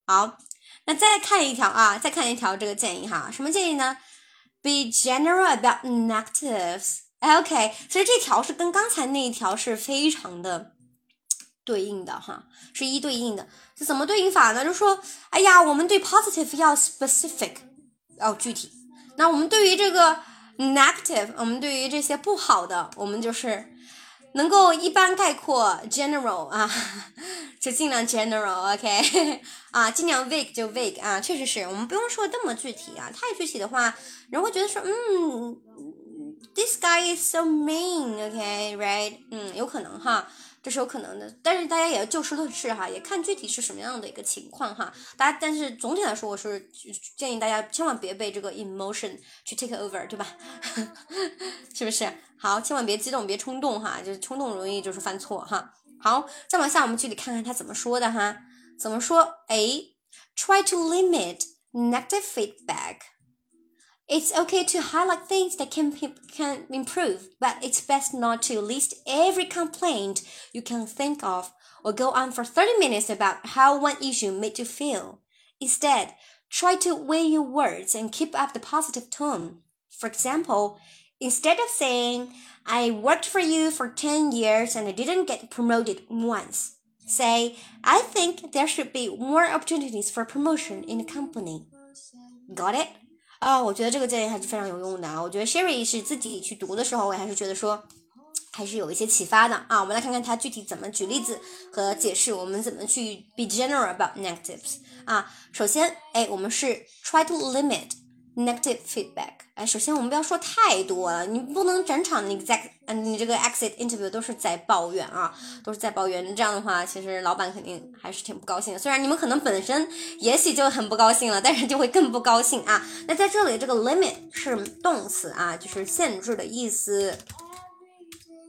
好，那再看一条啊，再看一条这个建议哈，什么建议呢？Be general about negatives，OK，其实这条是跟刚才那一条是非常的对应的哈，是一对应的。是怎么对应法呢？就是说，哎呀，我们对 positive 要 specific，要具体。那我们对于这个。Negative，我们对于这些不好的，我们就是能够一般概括，general 啊，就尽量 general，OK，啊，尽量 vague 就 vague 啊，确实是我们不用说这么具体啊，太具体的话，人会觉得说，嗯，this guy is so mean，OK，right，嗯，有可能哈。这是有可能的，但是大家也要就事论事哈，也看具体是什么样的一个情况哈。大家，但是总体来说，我是建议大家千万别被这个 emotion 去 take over，对吧？是不是？好，千万别激动，别冲动哈，就是冲动容易就是犯错哈。好，再往下，我们具体看看他怎么说的哈。怎么说？A，try to limit negative feedback。It's okay to highlight things that can, can improve, but it's best not to list every complaint you can think of or go on for 30 minutes about how one issue made you feel. Instead, try to weigh your words and keep up the positive tone. For example, instead of saying, I worked for you for 10 years and I didn't get promoted once, say, I think there should be more opportunities for promotion in the company. Got it? 啊，我觉得这个建议还是非常有用的啊！我觉得 Sherry 是自己去读的时候，我还是觉得说，还是有一些启发的啊！我们来看看他具体怎么举例子和解释，我们怎么去 be general about negatives 啊！首先，哎，我们是 try to limit。Negative feedback，哎，首先我们不要说太多了，你不能整场你在嗯你这个 exit interview 都是在抱怨啊，都是在抱怨，这样的话，其实老板肯定还是挺不高兴的。虽然你们可能本身也许就很不高兴了，但是就会更不高兴啊。那在这里这个 limit 是动词啊，就是限制的意思，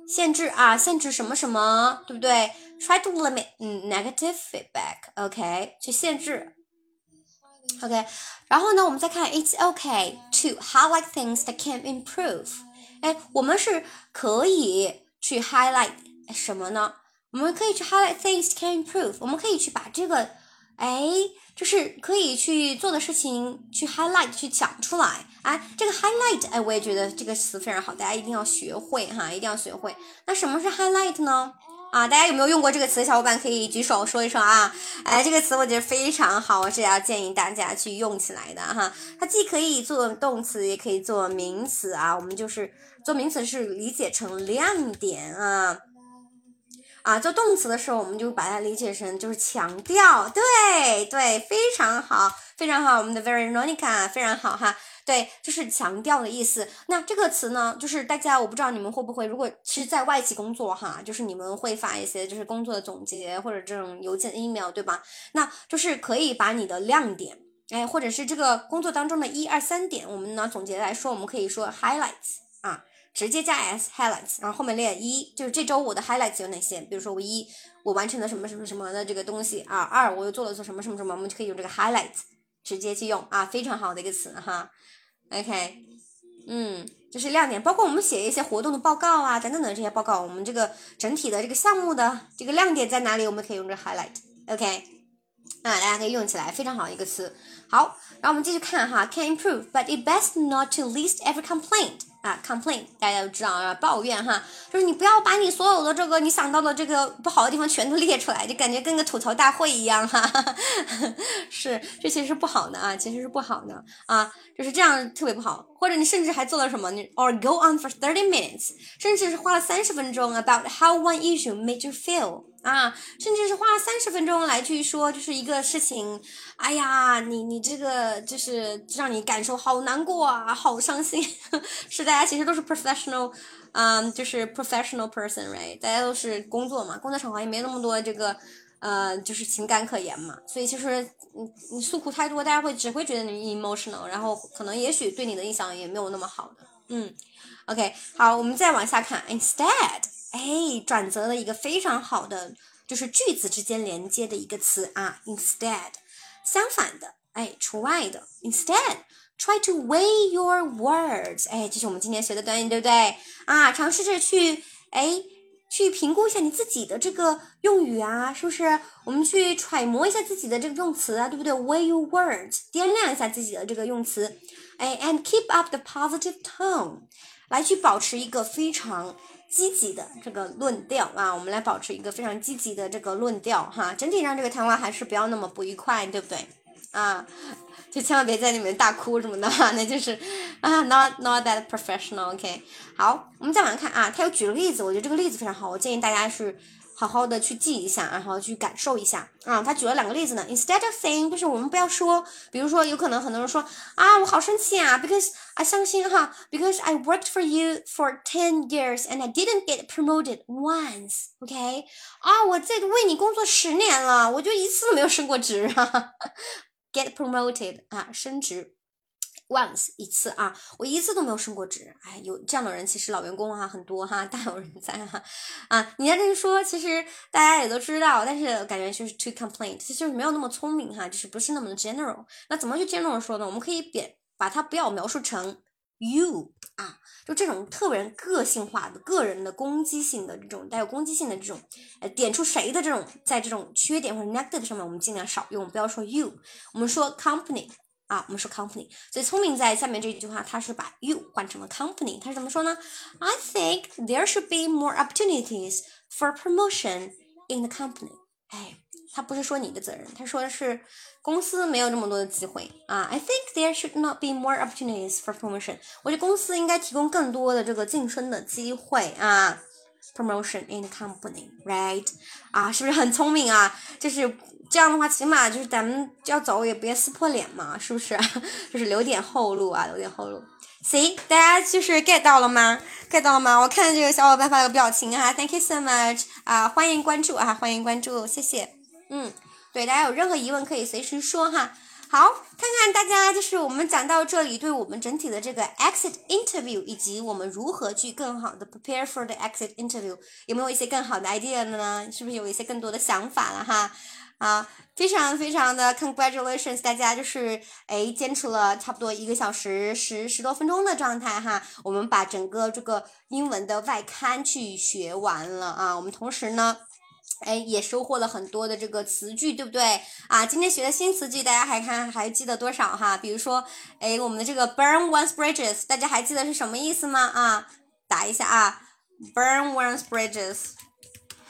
限制啊，限制什么什么，对不对？Try to limit 嗯 negative feedback，OK，去限制。OK，然后呢，我们再看 It's OK to highlight things that can improve。哎，我们是可以去 highlight 什么呢？我们可以去 highlight things can improve。我们可以去把这个，哎，就是可以去做的事情去 highlight 去讲出来。哎，这个 highlight，哎，我也觉得这个词非常好，大家一定要学会哈，一定要学会。那什么是 highlight 呢？啊，大家有没有用过这个词？小伙伴可以举手说一说啊！哎，这个词我觉得非常好，我是要建议大家去用起来的哈。它既可以做动词，也可以做名词啊。我们就是做名词是理解成亮点啊，啊，做动词的时候我们就把它理解成就是强调，对对，非常好，非常好，我们的 Veronica 非常好哈。对，就是强调的意思。那这个词呢，就是大家我不知道你们会不会，如果是在外企工作哈，就是你们会发一些就是工作的总结或者这种邮件 email 对吧？那就是可以把你的亮点，哎，或者是这个工作当中的一二三点，我们呢总结来说，我们可以说 highlights 啊，直接加 s highlights，然后后面列一，就是这周我的 highlights 有哪些？比如说我一我完成了什么什么什么的这个东西啊，二我又做了做什么什么什么，我们就可以用这个 highlights。直接去用啊，非常好的一个词哈，OK，嗯，这是亮点，包括我们写一些活动的报告啊，等等的这些报告，我们这个整体的这个项目的这个亮点在哪里，我们可以用这 highlight，OK，啊，大家可以用起来，非常好一个词。好，然后我们继续看哈，can improve，but it best not to list every complaint。啊，complain 大家都知道啊，抱怨哈，就是你不要把你所有的这个你想到的这个不好的地方全都列出来，就感觉跟个吐槽大会一样哈，哈 是，这其实是不好的啊，其实是不好的啊，就是这样特别不好，或者你甚至还做了什么，你 or go on for thirty minutes，甚至是花了三十分钟 about how one issue made you feel。啊，甚至是花了三十分钟来去说，就是一个事情，哎呀，你你这个就是让你感受好难过啊，好伤心。是大家其实都是 professional，嗯，就是 professional person，right？大家都是工作嘛，工作场合也没那么多这个，呃，就是情感可言嘛。所以其实你你诉苦太多，大家会只会觉得你 emotional，然后可能也许对你的印象也没有那么好的。嗯，OK，好，我们再往下看，instead。哎，转折了一个非常好的，就是句子之间连接的一个词啊，instead，相反的，哎，除外的，instead，try to weigh your words，哎，这是我们今天学的短语，对不对？啊，尝试着去，哎，去评估一下你自己的这个用语啊，是不是？我们去揣摩一下自己的这个用词啊，对不对？Where you words，掂量一下自己的这个用词，哎，and keep up the positive tone，来去保持一个非常。积极的这个论调啊，我们来保持一个非常积极的这个论调哈，整体上这个谈话还是不要那么不愉快，对不对？啊，就千万别在里面大哭什么的，那就是啊，not not that professional，OK。好，我们再往下看啊，他又举了例子，我觉得这个例子非常好，我建议大家是。好好的去记一下，然后去感受一下啊。他举了两个例子呢。Instead of saying，就是我们不要说，比如说有可能很多人说啊，我好生气啊，because 啊伤心哈，because I worked for you for ten years and I didn't get promoted once。OK，啊，我在为你工作十年了，我就一次都没有升过职啊。Get promoted 啊，升职。once 一次啊，我一次都没有升过职，哎，有这样的人其实老员工哈很多哈，大有人在哈，啊，你在这么说，其实大家也都知道，但是感觉就是 too complain，其实就是没有那么聪明哈，就是不是那么的 general。那怎么去 general 说呢？我们可以贬把它不要描述成 you 啊，就这种特别个性化的、个人的攻击性的这种带有攻击性的这种，呃，点出谁的这种在这种缺点或者 negative 上面，我们尽量少用，不要说 you，我们说 company。啊，我们说 company，所以聪明在下面这句话，它是把 you 换成了 company，它是怎么说呢？I think there should be more opportunities for promotion in the company。哎，他不是说你的责任，他说的是公司没有那么多的机会啊。I think there should not be more opportunities for promotion。我觉得公司应该提供更多的这个晋升的机会啊。Promotion in the company，right？啊，是不是很聪明啊？就是。这样的话，起码就是咱们要走也别撕破脸嘛，是不是？就是留点后路啊，留点后路。行，大家就是 get 到了吗？get 到了吗？我看这个小伙伴发了个表情哈，Thank you so much 啊，欢迎关注啊，欢迎关注，谢谢。嗯，对，大家有任何疑问可以随时说哈。好，看看大家就是我们讲到这里，对我们整体的这个 exit interview 以及我们如何去更好的 prepare for the exit interview，有没有一些更好的 idea 呢？是不是有一些更多的想法了哈？啊，非常非常的 congratulations，大家就是哎坚持了差不多一个小时十十多分钟的状态哈，我们把整个这个英文的外刊去学完了啊，我们同时呢，哎也收获了很多的这个词句，对不对啊？今天学的新词句，大家还看还记得多少哈？比如说哎我们的这个 burn one's bridges，大家还记得是什么意思吗？啊，打一下啊，burn one's bridges。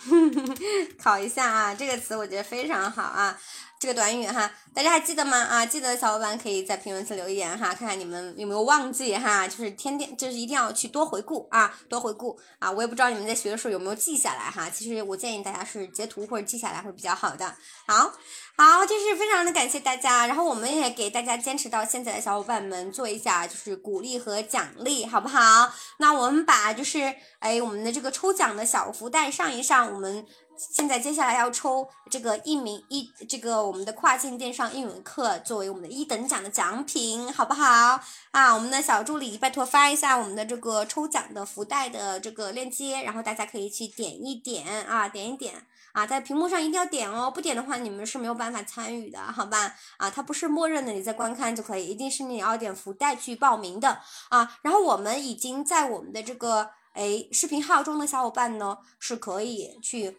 考一下啊，这个词我觉得非常好啊，这个短语哈，大家还记得吗？啊，记得的小伙伴可以在评论区留言哈，看看你们有没有忘记哈，就是天天就是一定要去多回顾啊，多回顾啊，我也不知道你们在学的时候有没有记下来哈，其实我建议大家是截图或者记下来会比较好的，好。好，就是非常的感谢大家，然后我们也给大家坚持到现在的小伙伴们做一下就是鼓励和奖励，好不好？那我们把就是哎我们的这个抽奖的小福袋上一上，我们现在接下来要抽这个一名一这个我们的跨境电商英语课作为我们的一等奖的奖品，好不好？啊，我们的小助理拜托发一下我们的这个抽奖的福袋的这个链接，然后大家可以去点一点啊，点一点。啊，在屏幕上一定要点哦，不点的话你们是没有办法参与的，好吧？啊，它不是默认的，你在观看就可以，一定是你要点福袋去报名的啊。然后我们已经在我们的这个诶视频号中的小伙伴呢，是可以去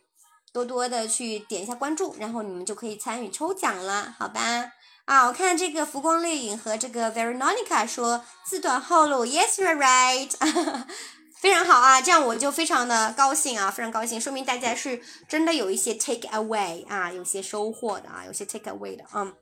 多多的去点一下关注，然后你们就可以参与抽奖了，好吧？啊，我看这个浮光掠影和这个 Veronica 说自断后路，Yes you're right，非常好啊，这样我就非常的高兴啊，非常高兴，说明大家是真的有一些 take away 啊，有些收获的啊，有些 take away 的，嗯。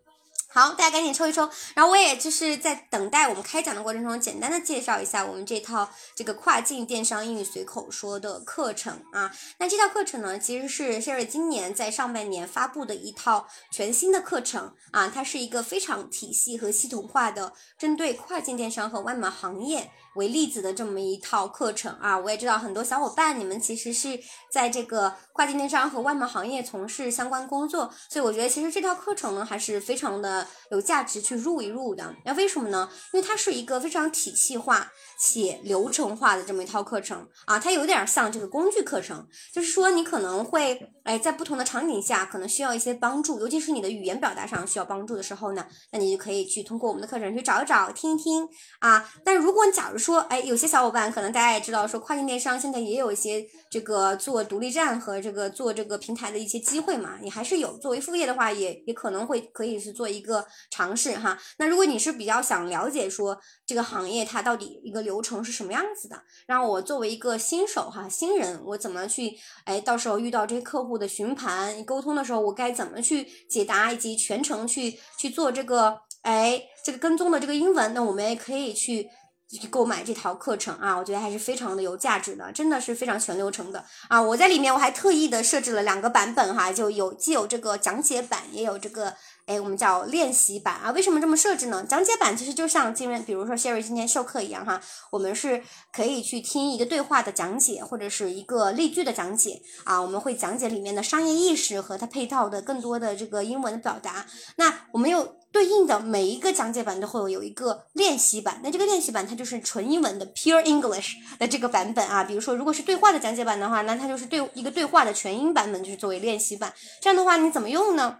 好，大家赶紧抽一抽。然后我也就是在等待我们开讲的过程中，简单的介绍一下我们这套这个跨境电商英语随口说的课程啊。那这套课程呢，其实是 Sherry 今年在上半年发布的一套全新的课程啊。它是一个非常体系和系统化的，针对跨境电商和外贸行业为例子的这么一套课程啊。我也知道很多小伙伴，你们其实是在这个跨境电商和外贸行业从事相关工作，所以我觉得其实这套课程呢，还是非常的。有价值去入一入的，那为什么呢？因为它是一个非常体系化且流程化的这么一套课程啊，它有点像这个工具课程，就是说你可能会哎在不同的场景下可能需要一些帮助，尤其是你的语言表达上需要帮助的时候呢，那你就可以去通过我们的课程去找一找、听一听啊。但如果你假如说说哎有些小伙伴可能大家也知道说跨境电商现在也有一些这个做独立站和这个做这个平台的一些机会嘛，你还是有作为副业的话，也也可能会可以是做一个。尝试哈，那如果你是比较想了解说这个行业它到底一个流程是什么样子的，然后我作为一个新手哈新人，我怎么去哎到时候遇到这些客户的询盘沟通的时候，我该怎么去解答以及全程去去做这个哎这个跟踪的这个英文，那我们也可以去去购买这套课程啊，我觉得还是非常的有价值的，真的是非常全流程的啊！我在里面我还特意的设置了两个版本哈，就有既有这个讲解版，也有这个。哎，我们叫练习版啊？为什么这么设置呢？讲解版其实就像今天，比如说 Sherry 今天授课一样哈，我们是可以去听一个对话的讲解，或者是一个例句的讲解啊。我们会讲解里面的商业意识和它配套的更多的这个英文的表达。那我们又对应的每一个讲解版都会有一个练习版，那这个练习版它就是纯英文的 Pure English 的这个版本啊。比如说，如果是对话的讲解版的话，那它就是对一个对话的全英版本，就是作为练习版。这样的话，你怎么用呢？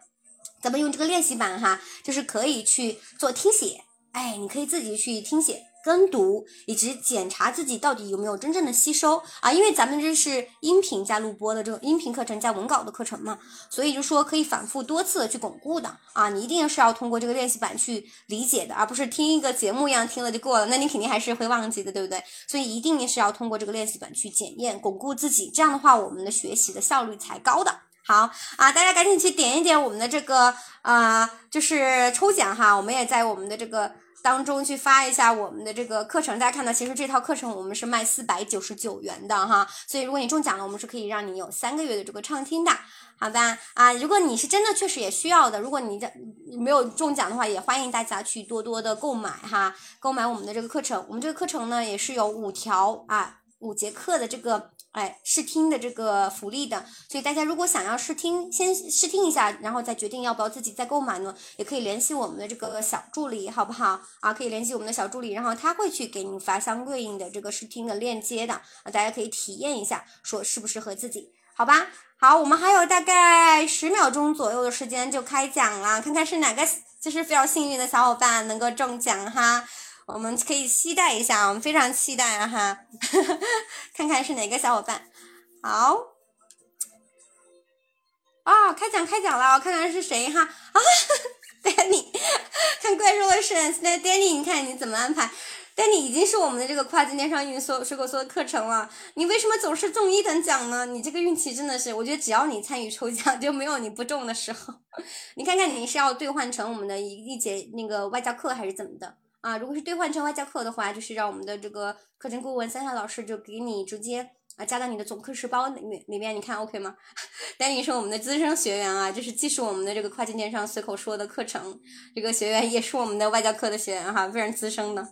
咱们用这个练习版哈，就是可以去做听写，哎，你可以自己去听写、跟读，以及检查自己到底有没有真正的吸收啊。因为咱们这是音频加录播的这种音频课程加文稿的课程嘛，所以就说可以反复多次的去巩固的啊。你一定是要通过这个练习版去理解的，而不是听一个节目一样听了就过了，那你肯定还是会忘记的，对不对？所以一定是要通过这个练习版去检验、巩固自己，这样的话我们的学习的效率才高的。好啊，大家赶紧去点一点我们的这个啊，就是抽奖哈，我们也在我们的这个当中去发一下我们的这个课程。大家看到，其实这套课程我们是卖四百九十九元的哈，所以如果你中奖了，我们是可以让你有三个月的这个畅听的，好吧？啊，如果你是真的确实也需要的，如果你这没有中奖的话，也欢迎大家去多多的购买哈，购买我们的这个课程。我们这个课程呢，也是有五条啊，五节课的这个。哎，试听的这个福利的，所以大家如果想要试听，先试听一下，然后再决定要不要自己再购买呢，也可以联系我们的这个小助理，好不好？啊，可以联系我们的小助理，然后他会去给你发相对应的这个试听的链接的，啊，大家可以体验一下，说适不适合自己，好吧？好，我们还有大概十秒钟左右的时间就开奖了，看看是哪个就是非常幸运的小伙伴能够中奖哈。我们可以期待一下，我们非常期待啊哈，看看是哪个小伙伴。好，哦，开奖开奖了，我看看是谁哈啊，Danny，看怪兽的神，那 Danny，你看你怎么安排？Danny 已经是我们的这个跨境电商运所水果所的课程了，你为什么总是中一等奖呢？你这个运气真的是，我觉得只要你参与抽奖，就没有你不中的时候。你看看你是要兑换成我们的一一节那个外教课还是怎么的？啊，如果是兑换成外教课的话，就是让我们的这个课程顾问三下老师就给你直接啊加到你的总课时包里面里面，你看 OK 吗？丹尼是我们的资深学员啊，就是既是我们的这个跨境电商随口说的课程这个学员，也是我们的外教课的学员哈，非常资深的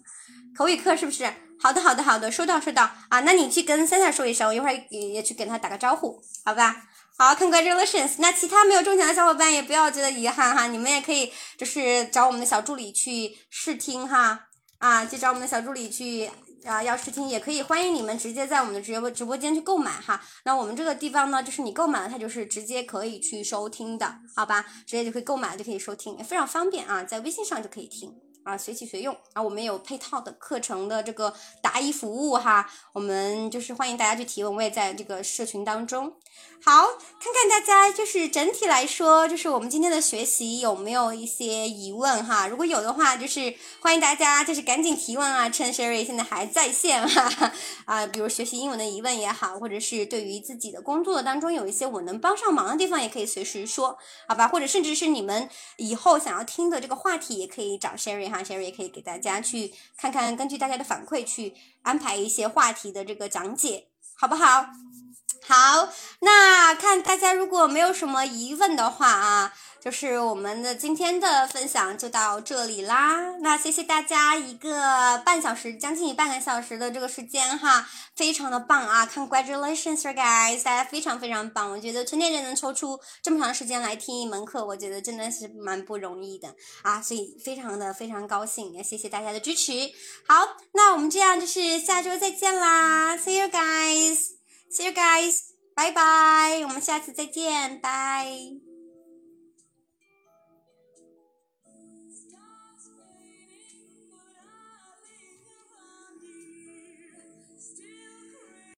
口语课是不是？好的好的好的，收到收到啊，那你去跟三下说一声，我一会儿也也去跟他打个招呼，好吧？好，Congratulations！那其他没有中奖的小伙伴也不要觉得遗憾哈，你们也可以就是找我们的小助理去试听哈，啊，去找我们的小助理去啊，要试听也可以，欢迎你们直接在我们的直播直播间去购买哈。那我们这个地方呢，就是你购买了，它就是直接可以去收听的，好吧？直接就可以购买就可以收听，也非常方便啊，在微信上就可以听。啊，随起随用啊。我们有配套的课程的这个答疑服务哈，我们就是欢迎大家去提问，我也在这个社群当中。好，看看大家就是整体来说，就是我们今天的学习有没有一些疑问哈？如果有的话，就是欢迎大家就是赶紧提问啊，趁 Sherry 现在还在线哈 啊，比如学习英文的疑问也好，或者是对于自己的工作当中有一些我能帮上忙的地方，也可以随时说，好吧？或者甚至是你们以后想要听的这个话题，也可以找 Sherry 哈，Sherry 也可以给大家去看看，根据大家的反馈去安排一些话题的这个讲解，好不好？好，那看大家如果没有什么疑问的话啊，就是我们的今天的分享就到这里啦。那谢谢大家一个半小时，将近半个小时的这个时间哈，非常的棒啊！Congratulations, guys，大家非常非常棒。我觉得春天人能抽出这么长时间来听一门课，我觉得真的是蛮不容易的啊，所以非常的非常高兴，也谢谢大家的支持。好，那我们这样就是下周再见啦，See you guys。See you guys，拜拜，我们下次再见，拜。